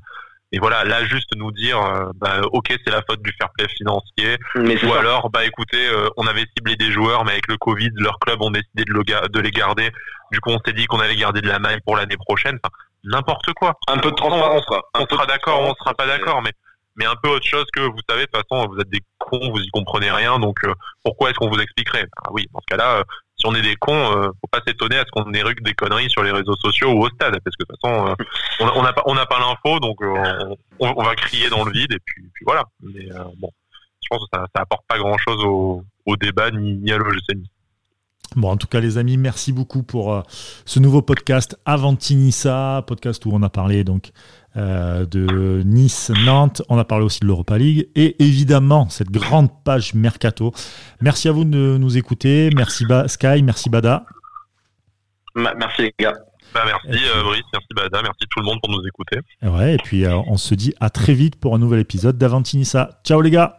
Et voilà, là juste nous dire, euh, bah, ok c'est la faute du fair play financier, ou alors bah écoutez, euh, on avait ciblé des joueurs, mais avec le Covid, leur club ont décidé de, le de les garder. Du coup, on s'est dit qu'on allait garder de la maille pour l'année prochaine. Enfin, n'importe quoi. Un peu de transparence. On, on sera d'accord, on sera pas d'accord, mais mais un peu autre chose que vous savez de toute façon vous êtes des cons vous y comprenez rien donc euh, pourquoi est-ce qu'on vous expliquerait? Ah oui dans ce cas-là euh, si on est des cons euh, faut pas s'étonner à ce qu'on éruque des conneries sur les réseaux sociaux ou au stade parce que de toute façon [LAUGHS] on n'a pas on n'a pas l'info donc on, on, va crier dans le vide et puis, puis voilà. Mais bon je pense que ça, ça apporte pas grand chose au, au débat ni, ni à l'OGC Bon, en tout cas, les amis, merci beaucoup pour euh, ce nouveau podcast Avantinissa, podcast où on a parlé donc euh, de Nice, Nantes, on a parlé aussi de l'Europa League et évidemment cette grande page mercato. Merci à vous de nous écouter, merci Sky, merci Bada. Merci les gars. Bah, merci euh, Brice, merci Bada, merci tout le monde pour nous écouter. Ouais, et puis on se dit à très vite pour un nouvel épisode d'Avantinissa. Ciao les gars.